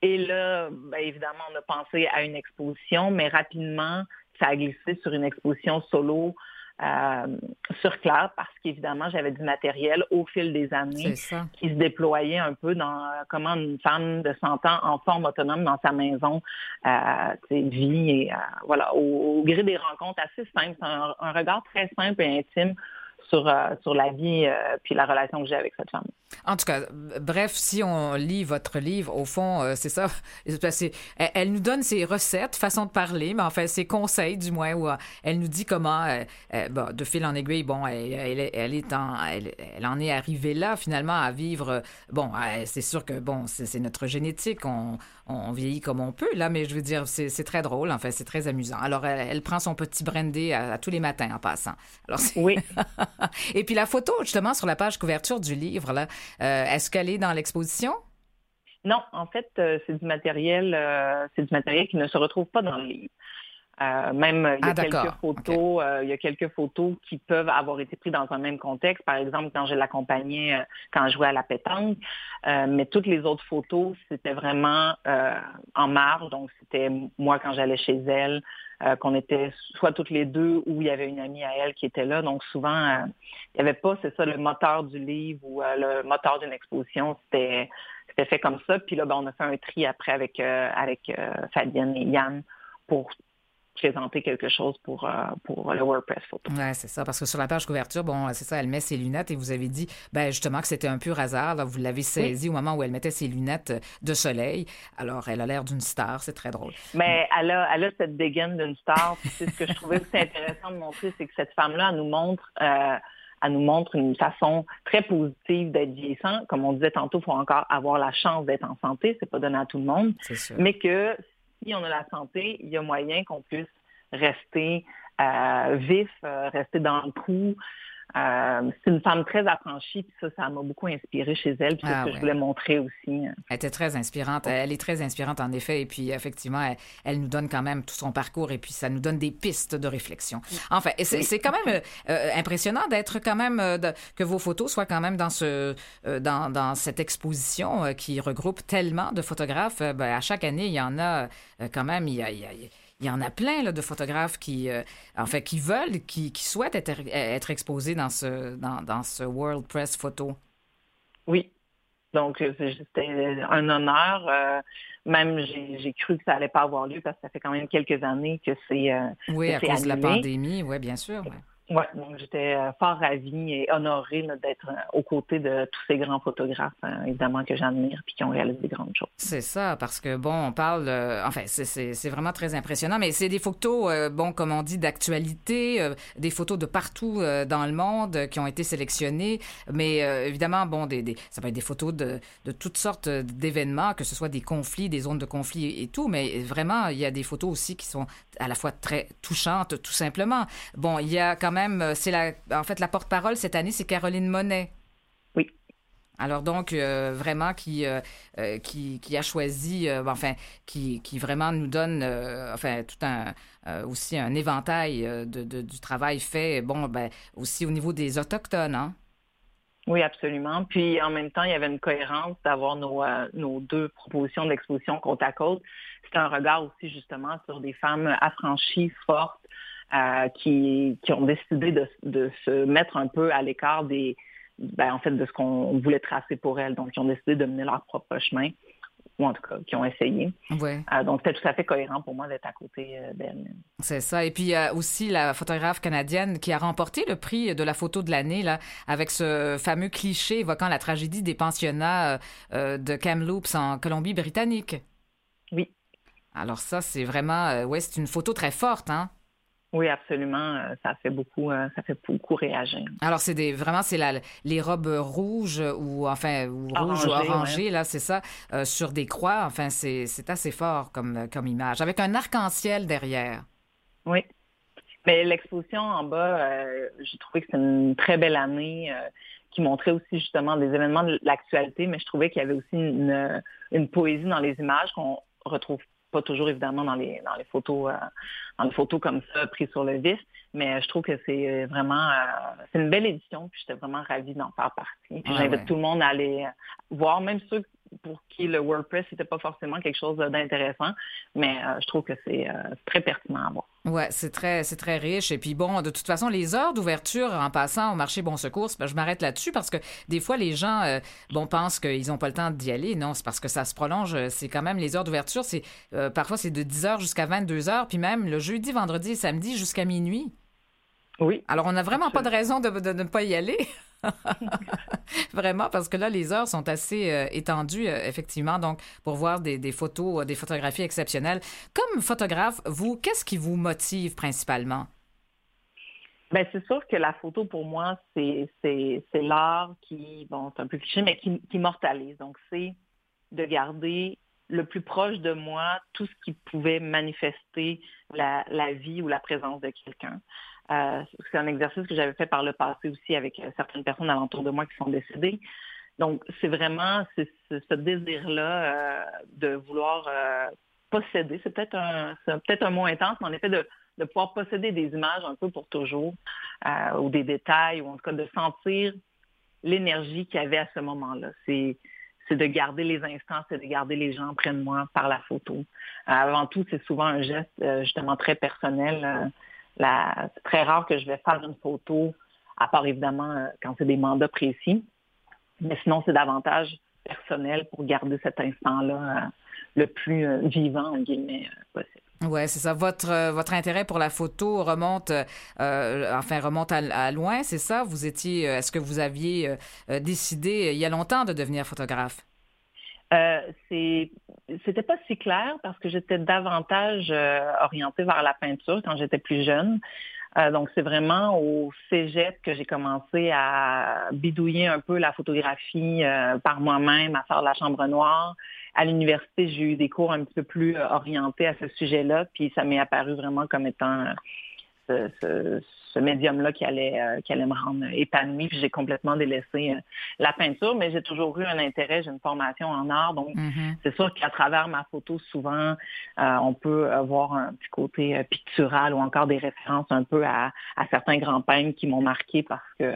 Et là, ben, évidemment, on a pensé à une exposition, mais rapidement, ça a glissé sur une exposition solo sur clair parce qu'évidemment, j'avais du matériel au fil des années qui se déployait un peu dans comment une femme de 100 ans en forme autonome dans sa maison vit et voilà, au, gré des rencontres assez simples, un, un regard très simple et intime sur, euh, sur la vie euh, puis la relation que j'ai avec cette femme. En tout cas, bref, si on lit votre livre, au fond, euh, c'est ça. elle nous donne ses recettes, façon de parler, mais enfin ses conseils, du moins, où elle nous dit comment, de fil en aiguille, bon, elle, elle, est en, elle, en est arrivée là, finalement, à vivre. Bon, c'est sûr que, bon, c'est notre génétique, on, on, vieillit comme on peut, là, mais je veux dire, c'est très drôle, en fait, c'est très amusant. Alors, elle, prend son petit brandy à, tous les matins en passant. Alors, oui. Et puis la photo, justement, sur la page couverture du livre, là, euh, est-ce qu'elle est dans l'exposition? Non, en fait, euh, c'est du matériel, euh, c'est du matériel qui ne se retrouve pas dans le livre. même il y a ah, quelques photos, il y a quelques photos qui peuvent avoir été prises dans un même contexte. Par exemple, quand je l'accompagnais, quand je jouais à la pétanque, mais toutes les autres photos, c'était vraiment en marge. Donc, c'était moi quand j'allais chez elle, euh, qu'on était soit toutes les deux ou il y avait une amie à elle qui était là. Donc souvent, euh, il n'y avait pas, c'est ça, le moteur du livre ou euh, le moteur d'une exposition. C'était fait comme ça. Puis là, ben, on a fait un tri après avec, avec Fabienne et Yann pour présenter quelque chose pour, euh, pour le WordPress Photo. Oui, c'est ça, parce que sur la page couverture, bon, c'est ça, elle met ses lunettes et vous avez dit, ben justement, que c'était un pur hasard. Là, vous l'avez saisi au moment où elle mettait ses lunettes de soleil. Alors, elle a l'air d'une star, c'est très drôle. Mais elle a, elle a cette dégaine d'une star. c'est ce que je trouvais aussi intéressant de montrer, c'est que cette femme-là, elle nous montre... Euh, elle nous montre une façon très positive d'être vieillissant. Comme on disait tantôt, il faut encore avoir la chance d'être en santé, c'est pas donné à tout le monde. Mais que si on a la santé, il y a moyen qu'on puisse rester euh, vif, euh, rester dans le coup. Euh, c'est une femme très affranchie, puis ça, ça m'a beaucoup inspiré chez elle, puis c'est ah ce que je voulais montrer aussi. Elle était très inspirante. Elle est très inspirante, en effet, et puis effectivement, elle, nous donne quand même tout son parcours, et puis ça nous donne des pistes de réflexion. Enfin, c'est quand même impressionnant d'être quand même, que vos photos soient quand même dans, ce, dans, dans cette exposition qui regroupe tellement de photographes. Ben, à chaque année, il y en a quand même, il y a, il y a il y en a plein là, de photographes qui, euh, en fait, qui veulent, qui, qui souhaitent être, être, exposés dans ce, dans, dans, ce World Press Photo. Oui. Donc, euh, c'était un honneur. Euh, même, j'ai cru que ça allait pas avoir lieu parce que ça fait quand même quelques années que c'est. oui, à cause de la pandémie, oui, bien sûr. Oui, donc j'étais euh, fort ravie et honorée d'être euh, aux côtés de tous ces grands photographes, hein, évidemment, que j'admire et qui ont réalisé des grandes choses. C'est ça, parce que, bon, on parle, euh, enfin, c'est vraiment très impressionnant, mais c'est des photos, bon, comme on dit, d'actualité, des photos de partout dans le monde qui ont été sélectionnées, mais évidemment, bon, ça peut être des photos de, de toutes sortes d'événements, que ce soit des conflits, des zones de conflit et, tout, mais vraiment, il y a des photos aussi qui sont à la fois très touchantes, tout simplement. Bon, il y a quand même, euh, c'est la, en fait, la porte-parole cette année, c'est Caroline Monet. Oui. Alors donc, euh, vraiment, qui, euh, qui, qui, a choisi, enfin, qui, qui vraiment nous donne, enfin, tout un, aussi un éventail de, du travail fait, bon, ben, aussi au niveau des Autochtones, hein? Oui, absolument. Puis en même temps, il y avait une cohérence d'avoir nos, nos deux propositions d'exposition côte à côte. C'est un regard aussi justement sur des femmes affranchies, fortes, euh, qui, qui, ont décidé de, de, se mettre un peu à l'écart des, ben, en fait, de ce qu'on voulait tracer pour elles. Donc, ils ont décidé de mener leur propre chemin, ou en tout cas, qui ont essayé. Ouais. Euh, donc, c'était tout à fait cohérent pour moi d'être à côté euh, d'elles. C'est ça. Et puis, il y a aussi la photographe canadienne qui a remporté le prix de la photo de l'année, là, avec ce fameux cliché évoquant la tragédie des pensionnats de Kamloops en Colombie-Britannique. Oui. Alors ça, c'est vraiment, ouais, c'est une photo très forte, hein? Oui, absolument. Euh, ça fait beaucoup, euh, ça fait beaucoup réagir. Alors, c'est des vraiment, c'est les robes rouges ou enfin ou rouges ou orangées là, c'est ça, euh, sur des croix. Enfin, c'est assez fort comme comme image, avec un arc-en-ciel derrière. Oui. Mais l'exposition en bas, j'ai trouvé que c'était une très belle année qui montrait aussi justement des événements de l'actualité, mais je trouvais qu'il y avait aussi une, une poésie dans les images qu'on retrouve pas toujours évidemment dans les dans les photos euh, dans les photos comme ça prises sur le vif, mais je trouve que c'est vraiment euh, c'est une belle édition, puis j'étais vraiment ravie d'en faire partie. J'invite tout le monde à aller voir, même ceux pour qui le WordPress n'était pas forcément quelque chose d'intéressant, mais je trouve que c'est très pertinent à voir. Ouais, c'est très, c'est très riche. Et puis bon, de toute façon, les heures d'ouverture en passant au marché Bon Secours, je m'arrête là-dessus parce que des fois, les gens, euh, bon, pensent qu'ils n'ont pas le temps d'y aller. Non, c'est parce que ça se prolonge. C'est quand même les heures d'ouverture. C'est euh, parfois c'est de 10 heures jusqu'à 22 heures, puis même le jeudi, vendredi et samedi jusqu'à minuit. Oui. Alors, on n'a vraiment pas de raison de, ne pas y aller. Vraiment, parce que là, les heures sont assez euh, étendues, euh, effectivement, donc pour voir des, photos, euh, des photographies exceptionnelles. Comme photographe, vous, qu'est-ce qui vous motive principalement? Bien, c'est sûr que la photo, pour moi, c'est, l'art qui, bon, c'est un peu cliché, mais qui, qui mortalise. Donc, c'est de garder le plus proche de moi tout ce qui pouvait manifester la, la vie ou la présence de quelqu'un. Euh, c'est un exercice que j'avais fait par le passé aussi avec euh, certaines personnes alentour de moi qui sont décédées. Donc, c'est vraiment ce désir-là euh, de vouloir posséder. C'est peut-être un, peut-être un mot intense, mais en effet, de, de, pouvoir posséder des images un peu pour toujours, ou des détails, ou en tout cas de sentir l'énergie qu'il y avait à ce moment-là. C'est, c'est de garder les instants, c'est de garder les gens près de moi par la photo. avant tout, c'est souvent un geste justement très personnel c'est très rare que je vais faire une photo, à part évidemment euh, quand c'est des mandats précis. Mais sinon, c'est davantage personnel pour garder cet instant-là euh, le plus euh, vivant, en guillemets, possible. Oui, c'est ça. Votre, votre intérêt pour la photo remonte, enfin, remonte à, loin, c'est ça? Vous étiez, est-ce que vous aviez décidé il y a longtemps de devenir photographe? Euh, c'était pas si clair parce que j'étais davantage euh, orientée vers la peinture quand j'étais plus jeune. Euh, donc, c'est vraiment au cégep que j'ai commencé à bidouiller un peu la photographie par moi-même, à faire la chambre noire. À l'université, j'ai eu des cours un petit peu plus orientés à ce sujet-là, puis ça m'est apparu vraiment comme étant ce, médium-là qui allait, euh, qui allait me rendre épanouie. Puis j'ai complètement délaissé euh, la peinture, mais j'ai toujours eu un intérêt. J'ai une formation en art, donc mm-hmm. c'est sûr qu'à travers ma photo, souvent, euh, on peut avoir un petit côté pictural ou encore des références un peu à, à certains grands peintres qui m'ont marqué parce que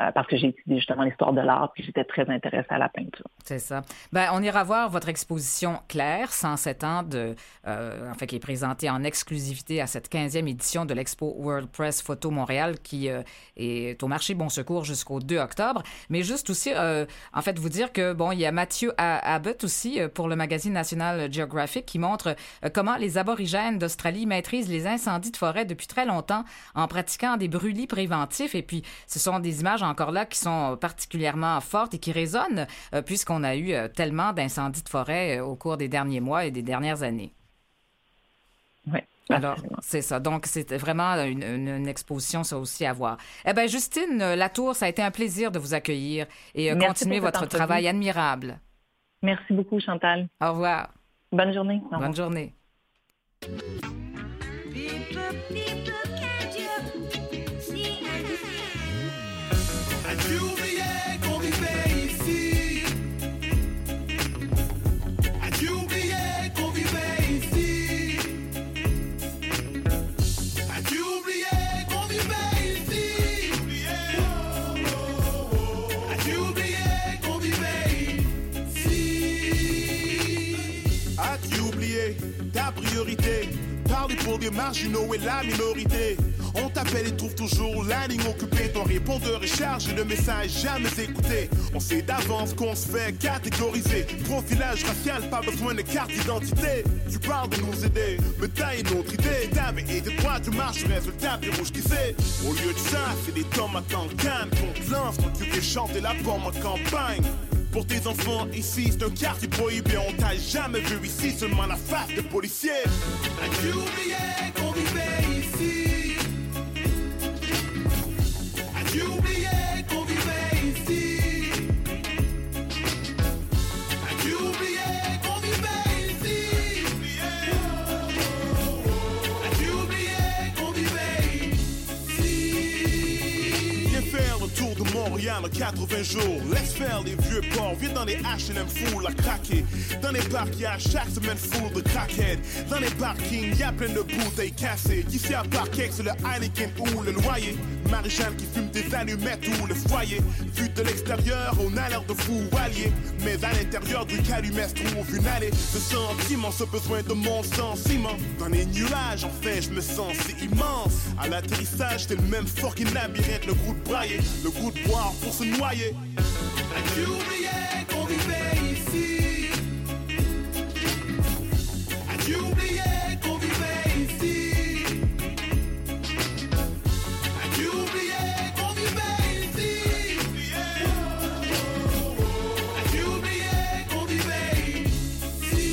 euh, parce que j'ai étudié justement l'histoire de l'art, puis j'étais très intéressée à la peinture. C'est ça. Ben, on ira voir votre exposition Claire, 107 ans, de, euh, en fait, qui est présentée en exclusivité à cette 15e édition de l'Expo World Press Photo Montréal, qui euh, est au marché Bon Secours jusqu'au 2 octobre. Mais juste aussi, en fait, vous dire que, bon, il y a Mathieu Abbott aussi pour le magazine National Geographic qui montre comment les aborigènes d'Australie maîtrisent les incendies de forêt depuis très longtemps en pratiquant des brûlis préventifs. Et puis, ce sont des images encore là qui sont particulièrement fortes et qui résonnent euh, puisqu'on a eu euh, tellement d'incendies de forêt euh, au cours des derniers mois et des dernières années. Oui. Alors, c'est ça. Donc, c'est vraiment une, exposition, ça aussi, à voir. Eh bien, Justine Latour, ça a été un plaisir de vous accueillir et continuer votre travail admirable. Merci beaucoup, Chantal. Au revoir. Bonne journée. Bonne journée. Pour des marginaux et la minorité. On t'appelle et trouve toujours la ligne occupée. Ton répondeur est chargé de messages jamais écoutés. On sait d'avance qu'on se fait catégoriser. Profilage racial, pas besoin de carte d'identité. Tu parles de nous aider, mais t'as une autre idée. T'avais été droit, tu marches, résultat, puis rouge qui sait. Au lieu de ça, c'est des tomates en canne qu'on te quand tu fais chanter la pomme en campagne pour tes enfants. Ici C'est un quartier prohibé, on t'a jamais vu ici Seulement la face de policier As-tu oublié qu'on vivait ici? As-tu oublié qu'on vivait ici? As-tu oublié qu'on vivait ici? As-tu oublié qu'on vivait ici? Viens faire le tour de Montréal 20 jours. Laisse faire les vieux porcs. Viens dans les haches et H&M full à craquer. Dans les parcs, y a chaque semaine full de crackhead. Dans les parkings, y a plein de bouteilles cassées. Ici à Parquet, c'est le Heineken ou le loyer. Maréchal qui fume des allumettes ou le foyer. Vu de l'extérieur, on a l'air de fou alliés. Mais à l'intérieur du calumet trouve une allée de sentiments. Ce besoin de mon sens immense. Dans les nuages, enfin, je me sens si immense. À l'atterrissage, c'est le même fort qu'une labyrinthe. Le goût de brailler, le goût de boire pour se noyer. As-tu oublié qu'on vivait ici? As-tu oublié qu'on vivait ici? As-tu oublié qu'on vivait ici? As-tu oublié qu'on vivait ici?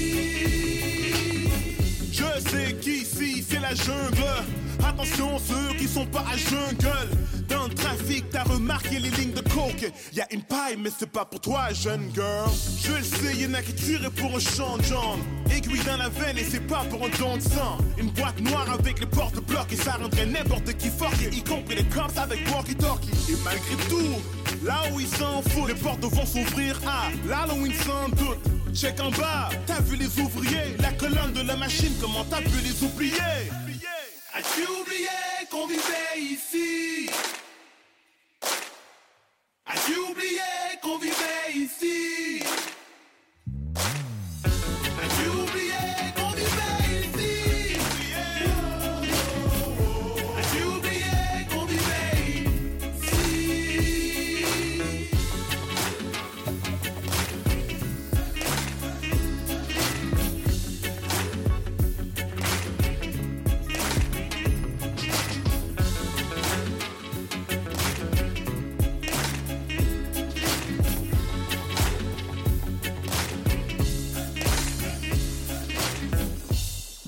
Je sais qu'ici c'est la jungle. Attention ceux qui sont pas à jungle. Trafic, t'as remarqué les lignes de coke. Y a une paille, mais c'est pas pour toi, jeune girl. Je le sais, y'en a qui tueraient pour un champ de. Aiguille dans la veine et c'est pas pour un don de. Une boîte noire avec les portes blocs et ça rendrait n'importe qui fort, y compris les cops avec walkie-talkie. Et malgré tout, là où ils s'en foutent, les portes vont s'ouvrir à l'Halloween sans doute. Check en bas, t'as vu les ouvriers, la colonne de la machine, comment t'as pu les oublier? As-tu oublié qu'on vivait ici? As-tu oublié qu'on vivait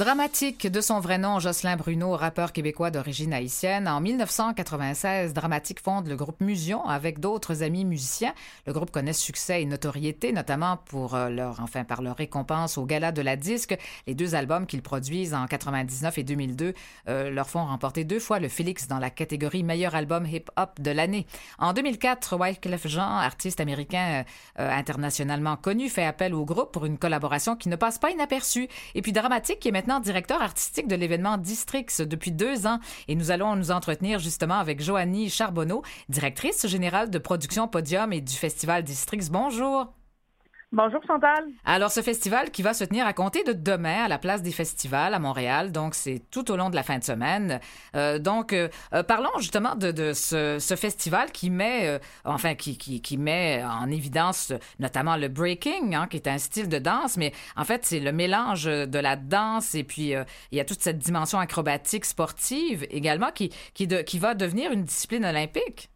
Dramatique de son vrai nom, Jocelyn Bruno, rappeur québécois d'origine haïtienne. En 1996, Dramatique fonde le groupe Musion avec d'autres amis musiciens. Le groupe connaît succès et notoriété, notamment pour euh, leur, enfin, par leur récompense au Gala de la Disque. Les deux albums qu'ils produisent en 99 et 2002 euh, leur font remporter deux fois le Félix dans la catégorie meilleur album hip-hop de l'année. En 2004, Wyclef Jean, artiste américain euh, internationalement connu, fait appel au groupe pour une collaboration qui ne passe pas inaperçue. Et puis Dramatique, qui est maintenant directeur artistique de l'événement Districts depuis deux ans. Et nous allons nous entretenir justement avec Joanie Charbonneau, directrice générale de production Podium et du festival Districts. Bonjour. Bonjour Chantal. Alors, ce festival qui va se tenir à compter de demain à la place des festivals à Montréal, donc c'est tout au long de la fin de semaine. Euh, donc, euh, euh, parlons justement de, de ce, festival qui met, enfin, qui, qui, met en évidence notamment le breaking, hein, qui est un style de danse, mais en fait, c'est le mélange de la danse et puis il y a toute cette dimension acrobatique sportive également qui, qui va devenir une discipline olympique.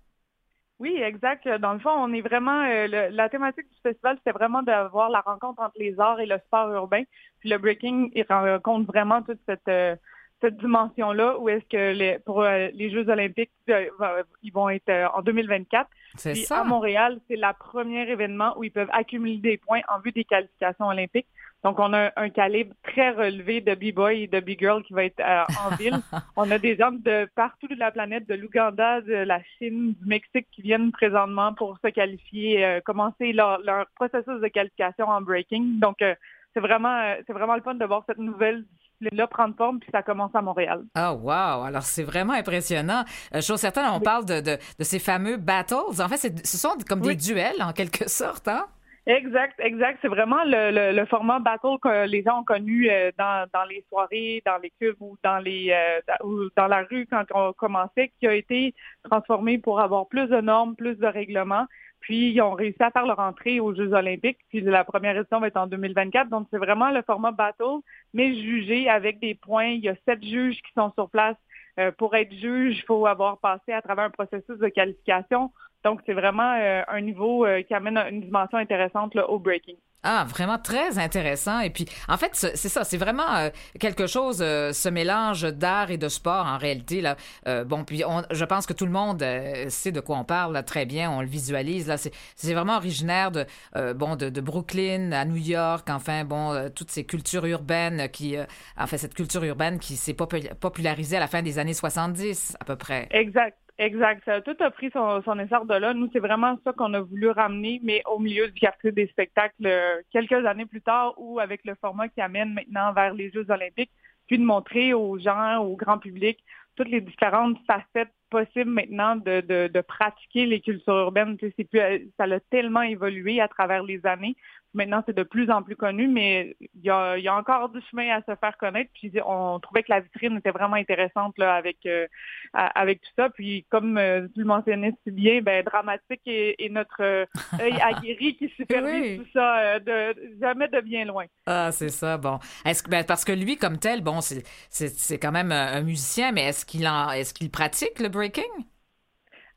Oui, exact. Dans le fond, on est vraiment euh, le, la thématique du festival, c'était vraiment d'avoir la rencontre entre les arts et le sport urbain. Puis le breaking, il rencontre vraiment toute cette euh, cette dimension-là, où est-ce que les, pour euh, les Jeux olympiques, ils vont être en 2024. C'est Puis ça. à Montréal, c'est le premier événement où ils peuvent accumuler des points en vue des qualifications olympiques. Donc, on a un calibre très relevé de B-boy et de B-girl qui va être euh, en ville. on a des gens de partout de la planète, de l'Ouganda, de la Chine, du Mexique qui viennent présentement pour se qualifier, euh, commencer leur, leur, processus de qualification en breaking. Donc, euh, c'est vraiment, c'est vraiment le fun de voir cette nouvelle discipline-là prendre forme, puis ça commence à Montréal. Ah, oh, wow! Alors, c'est vraiment impressionnant. Euh, chose certaine, on oui. parle de, de, de, ces fameux battles. En fait, ce sont comme oui. des duels, en quelque sorte, hein? Exact, exact. C'est vraiment le, le, le, format battle que les gens ont connu euh, dans, les soirées, dans les cubes ou dans les euh, ou dans la rue quand on commençait, qui a été transformé pour avoir plus de normes, plus de règlements. Puis ils ont réussi à faire leur entrée aux Jeux Olympiques. Puis la première édition va être en 2024. Donc c'est vraiment le format battle, mais jugé avec des points. Il y a sept juges qui sont sur place. Euh, pour être juge, il faut avoir passé à travers un processus de qualification. Donc, c'est vraiment euh, un niveau euh, qui amène une dimension intéressante là, au breaking. Ah, vraiment très intéressant. Et puis, en fait, c'est ça, c'est vraiment euh, quelque chose, euh, ce mélange d'art et de sport en réalité. Là. Euh, bon, puis on, je pense que tout le monde sait de quoi on parle là, très bien, on le visualise. Là, c'est vraiment originaire de, bon, de, de, Brooklyn à New York, enfin, bon, toutes ces cultures urbaines qui, en fait, cette culture urbaine qui s'est popularisée à la fin des années 70 à peu près. Exact. Exact. Tout a pris son, son essor de là. Nous, c'est vraiment ça qu'on a voulu ramener, mais au milieu du quartier des spectacles euh, quelques années plus tard ou avec le format qui amène maintenant vers les Jeux olympiques, puis de montrer aux gens, au grand public, toutes les différentes facettes possibles maintenant de, de, de pratiquer les cultures urbaines. Tu sais, c'est plus, ça a tellement évolué à travers les années. Maintenant, c'est de plus en plus connu, mais il y a, il y a encore du chemin à se faire connaître. Puis on trouvait que la vitrine était vraiment intéressante là, avec euh, avec tout ça. Puis comme euh, tu le mentionnais si bien, ben dramatique est, est notre euh, œil aguerri qui supervise Oui. tout ça de jamais de bien loin. Ah, c'est ça, bon. Est-ce que, ben, parce que lui, comme tel, bon, c'est, quand même un, musicien, mais est-ce qu'il est-ce qu'il pratique le breaking?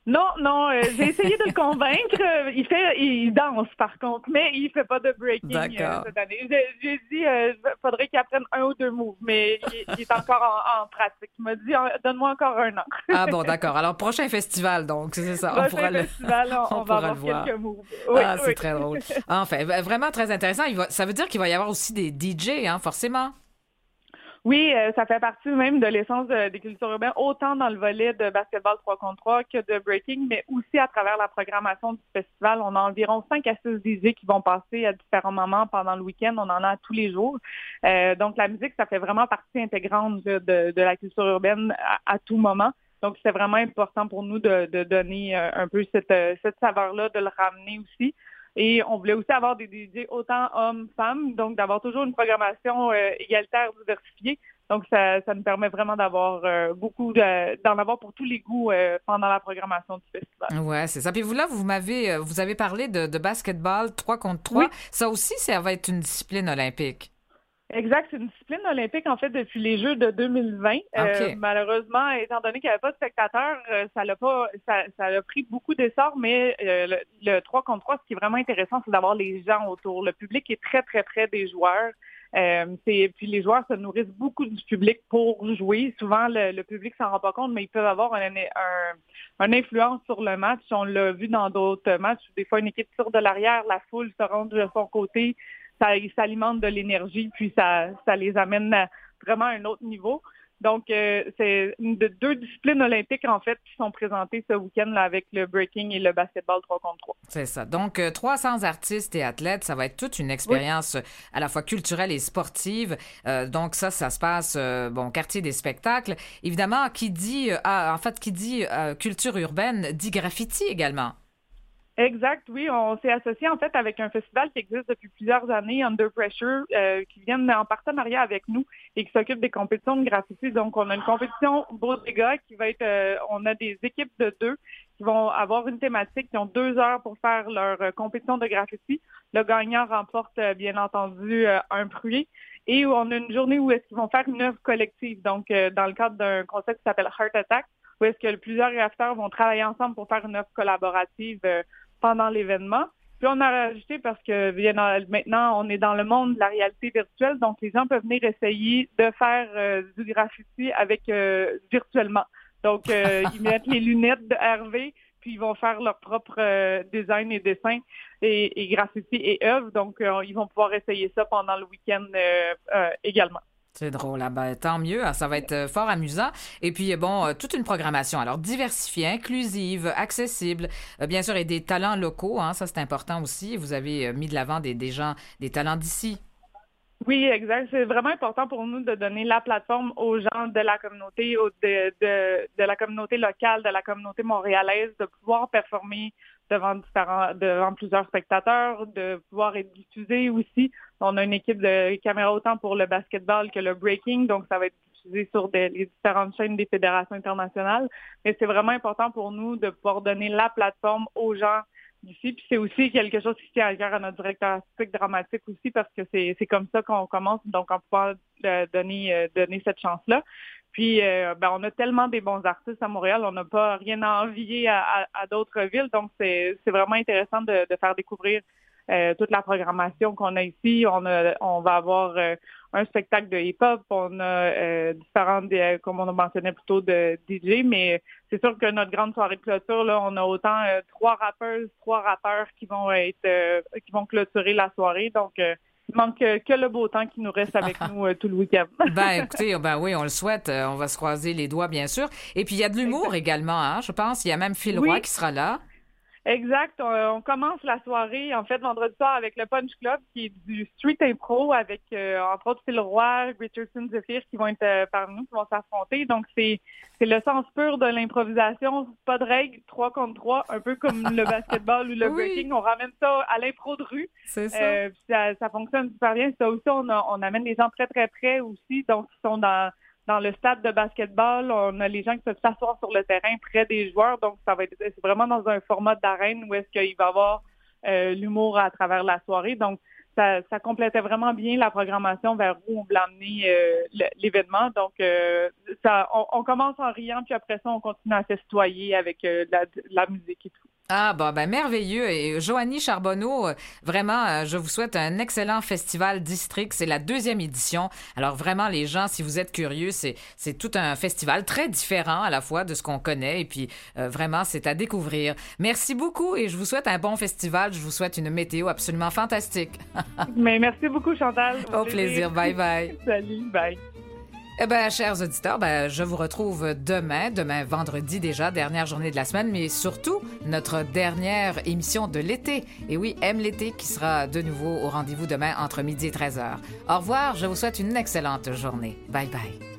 Non, non, euh, j'ai essayé de le convaincre. Euh, Il fait, il danse par contre, mais il fait pas de breaking euh, cette année. J'ai, dit, euh, faudrait qu'il apprenne un ou deux moves, mais il, il est encore en, en pratique. Il m'a dit, Ah, donne-moi encore un an. Ah bon, d'accord. Alors, prochain festival, donc, c'est ça. On Prochain pourra le... festival, on, on on pourra va le avoir voir. quelques moves. Oui, ah, c'est très drôle. Enfin, vraiment très intéressant. Il va... Ça veut dire qu'il va y avoir aussi des DJ, hein, forcément? Oui, euh, ça fait partie même de l'essence de- des cultures urbaines, autant dans le volet de basketball 3 contre 3 que de breaking, mais aussi à travers la programmation du festival. On a environ 5 à 6 DJ qui vont passer à différents moments pendant le week-end. On en a tous les jours. Euh, donc, la musique, ça fait vraiment partie intégrante de, de- de la culture urbaine à, à tout moment. Donc, c'est vraiment important pour nous de, de donner euh, un peu cette, euh, cette saveur-là, de le ramener aussi. Et on voulait aussi avoir des DJ autant hommes, femmes, donc d'avoir toujours une programmation euh, égalitaire, diversifiée. Donc, ça, ça nous permet vraiment d'avoir euh, beaucoup, de- d'en avoir pour tous les goûts euh, pendant la programmation du festival. Ouais, c'est ça. Puis vous, là, vous m'avez, euh, vous avez parlé de, de basketball 3 contre 3. Oui. Ça aussi, ça va être une discipline olympique. Exact, c'est une discipline olympique en fait depuis les Jeux de 2020. Euh, malheureusement, étant donné qu'il n'y avait pas de spectateurs, euh, ça l'a pas, ça, ça a pris beaucoup d'essor. Mais euh, le, le 3 contre 3, ce qui est vraiment intéressant, c'est d'avoir les gens autour. Le public est très très près des joueurs. Euh, c'est- puis les joueurs se nourrissent beaucoup du public pour jouer. Souvent, le, le public s'en rend pas compte, mais ils peuvent avoir un, un, une influence sur le match. On l'a vu dans d'autres matchs. Des fois, une équipe tire de l'arrière, la foule se rend de son côté ça ils s'alimentent de l'énergie, puis ça, ça les amène à vraiment à un autre niveau. Donc, euh, c'est de deux disciplines olympiques, en fait, qui sont présentées ce week-end là, avec le breaking et le basketball 3 contre 3. C'est ça. Donc, euh, 300 artistes et athlètes, ça va être toute une expérience euh, à la fois culturelle et sportive. Euh, donc, ça, ça se passe, bon, quartier des spectacles. Évidemment, qui dit, ah, en fait, qui dit culture urbaine, dit graffiti également. Exact, oui. On s'est associé en fait avec un festival qui existe depuis plusieurs années, Under Pressure, euh, qui viennent en partenariat avec nous et qui s'occupe des compétitions de graffiti. Donc, on a une compétition Bodega qui va être, euh, on a des équipes de deux qui vont avoir une thématique, qui ont deux heures pour faire leur euh, compétition de graffiti. Le gagnant remporte, bien entendu, un prix. Et on a une journée où est-ce qu'ils vont faire une œuvre collective. Donc, dans le cadre d'un concept qui s'appelle Heart Attack, où est-ce que plusieurs graffiteurs vont travailler ensemble pour faire une œuvre collaborative pendant l'événement. Puis on a rajouté parce que maintenant, on est dans le monde de la réalité virtuelle, donc les gens peuvent venir essayer de faire euh, du graffiti avec euh, virtuellement. Donc, euh, ils mettent les lunettes de Hervé, puis ils vont faire leur propre design et dessin et, et graffiti et œuvres. Donc, ils vont pouvoir essayer ça pendant le week-end également. C'est drôle, ah ben, tant mieux, hein, ça va être euh, fort amusant. Et puis, euh, bon, euh, toute une programmation, alors diversifiée, inclusive, accessible, bien sûr, et des talents locaux, hein, ça c'est important aussi. Vous avez mis de l'avant des, gens, des talents d'ici. Oui, exact. C'est vraiment important pour nous de donner la plateforme aux gens de la communauté, au- de, de, de la communauté locale, de la communauté montréalaise, de pouvoir performer devant différents, devant plusieurs spectateurs, de pouvoir être diffusé aussi. On a une équipe de caméras autant pour le basketball que le breaking, donc ça va être diffusé sur des- les différentes chaînes des fédérations internationales. Mais c'est vraiment important pour nous de pouvoir donner la plateforme aux gens d'ici. Puis c'est aussi quelque chose qui tient à cœur à notre directeur artistique dramatique aussi parce que c'est comme ça qu'on commence, donc on pouvoir euh, donner euh, donner cette chance-là. Puis euh, ben, on a tellement des bons artistes à Montréal, on n'a pas rien à envier à, à- à d'autres villes, donc c'est c'est vraiment intéressant de, de faire découvrir euh, toute la programmation qu'on a ici. On a on va avoir euh, un spectacle de hip-hop, on a euh, différentes, euh, comme on a mentionné plus tôt, de DJ, mais c'est sûr que notre grande soirée de clôture, là, on a autant euh, trois rappeuses, trois rappeurs qui vont être euh, qui vont clôturer la soirée. Donc euh, Il manque que, le beau temps qui nous reste avec nous euh, tout le week-end. Ben, écoutez, ben oui, on le souhaite. Euh, On va se croiser les doigts, bien sûr. Et puis, il y a de l'humour également, hein, je pense. Il y a même Phil Oui. Roy qui sera là. Exact. On, on commence la soirée, en fait, vendredi soir avec le Punch Club, qui est du street impro avec, euh, entre autres, Phil Roy, Richardson Zephyr qui vont être euh, parmi nous, qui vont s'affronter. Donc, c'est c'est le sens pur de l'improvisation. Pas de règles, trois contre trois, un peu comme le basketball ou le Oui. breaking. On ramène ça à l'impro de rue. C'est ça. Euh, ça, ça fonctionne super bien. Ça aussi, on, a- on amène les gens très, très près aussi. Donc, ils sont dans, dans le stade de basketball. On a les gens qui peuvent s'asseoir sur le terrain près des joueurs. Donc, ça va être c'est vraiment dans un format d'arène où est-ce qu'il va y avoir euh, l'humour à travers la soirée. Donc, ça, complétait vraiment bien la programmation vers où on voulait amener euh, l'événement. Donc, euh, on, commence en riant, puis après ça, on continue à s'estoyer avec euh, la, musique et tout. Ah, bon, ben, merveilleux. Et Joanie Charbonneau, vraiment, je vous souhaite un excellent festival district. C'est la deuxième édition. Alors, vraiment, les gens, si vous êtes curieux, c'est, tout un festival très différent à la fois de ce qu'on connaît. Et puis, vraiment, c'est à découvrir. Merci beaucoup et je vous souhaite un bon festival. Je vous souhaite une météo absolument fantastique. Mais merci beaucoup, Chantal. Au plaisir. Bye bye. Salut. Bye. Eh bien, chers auditeurs, ben, je vous retrouve demain, demain vendredi déjà, dernière journée de la semaine, mais surtout notre dernière émission de l'été. Et oui, Aime l'été qui sera de nouveau au rendez-vous demain entre midi et 13h. Au revoir, je vous souhaite une excellente journée. Bye bye.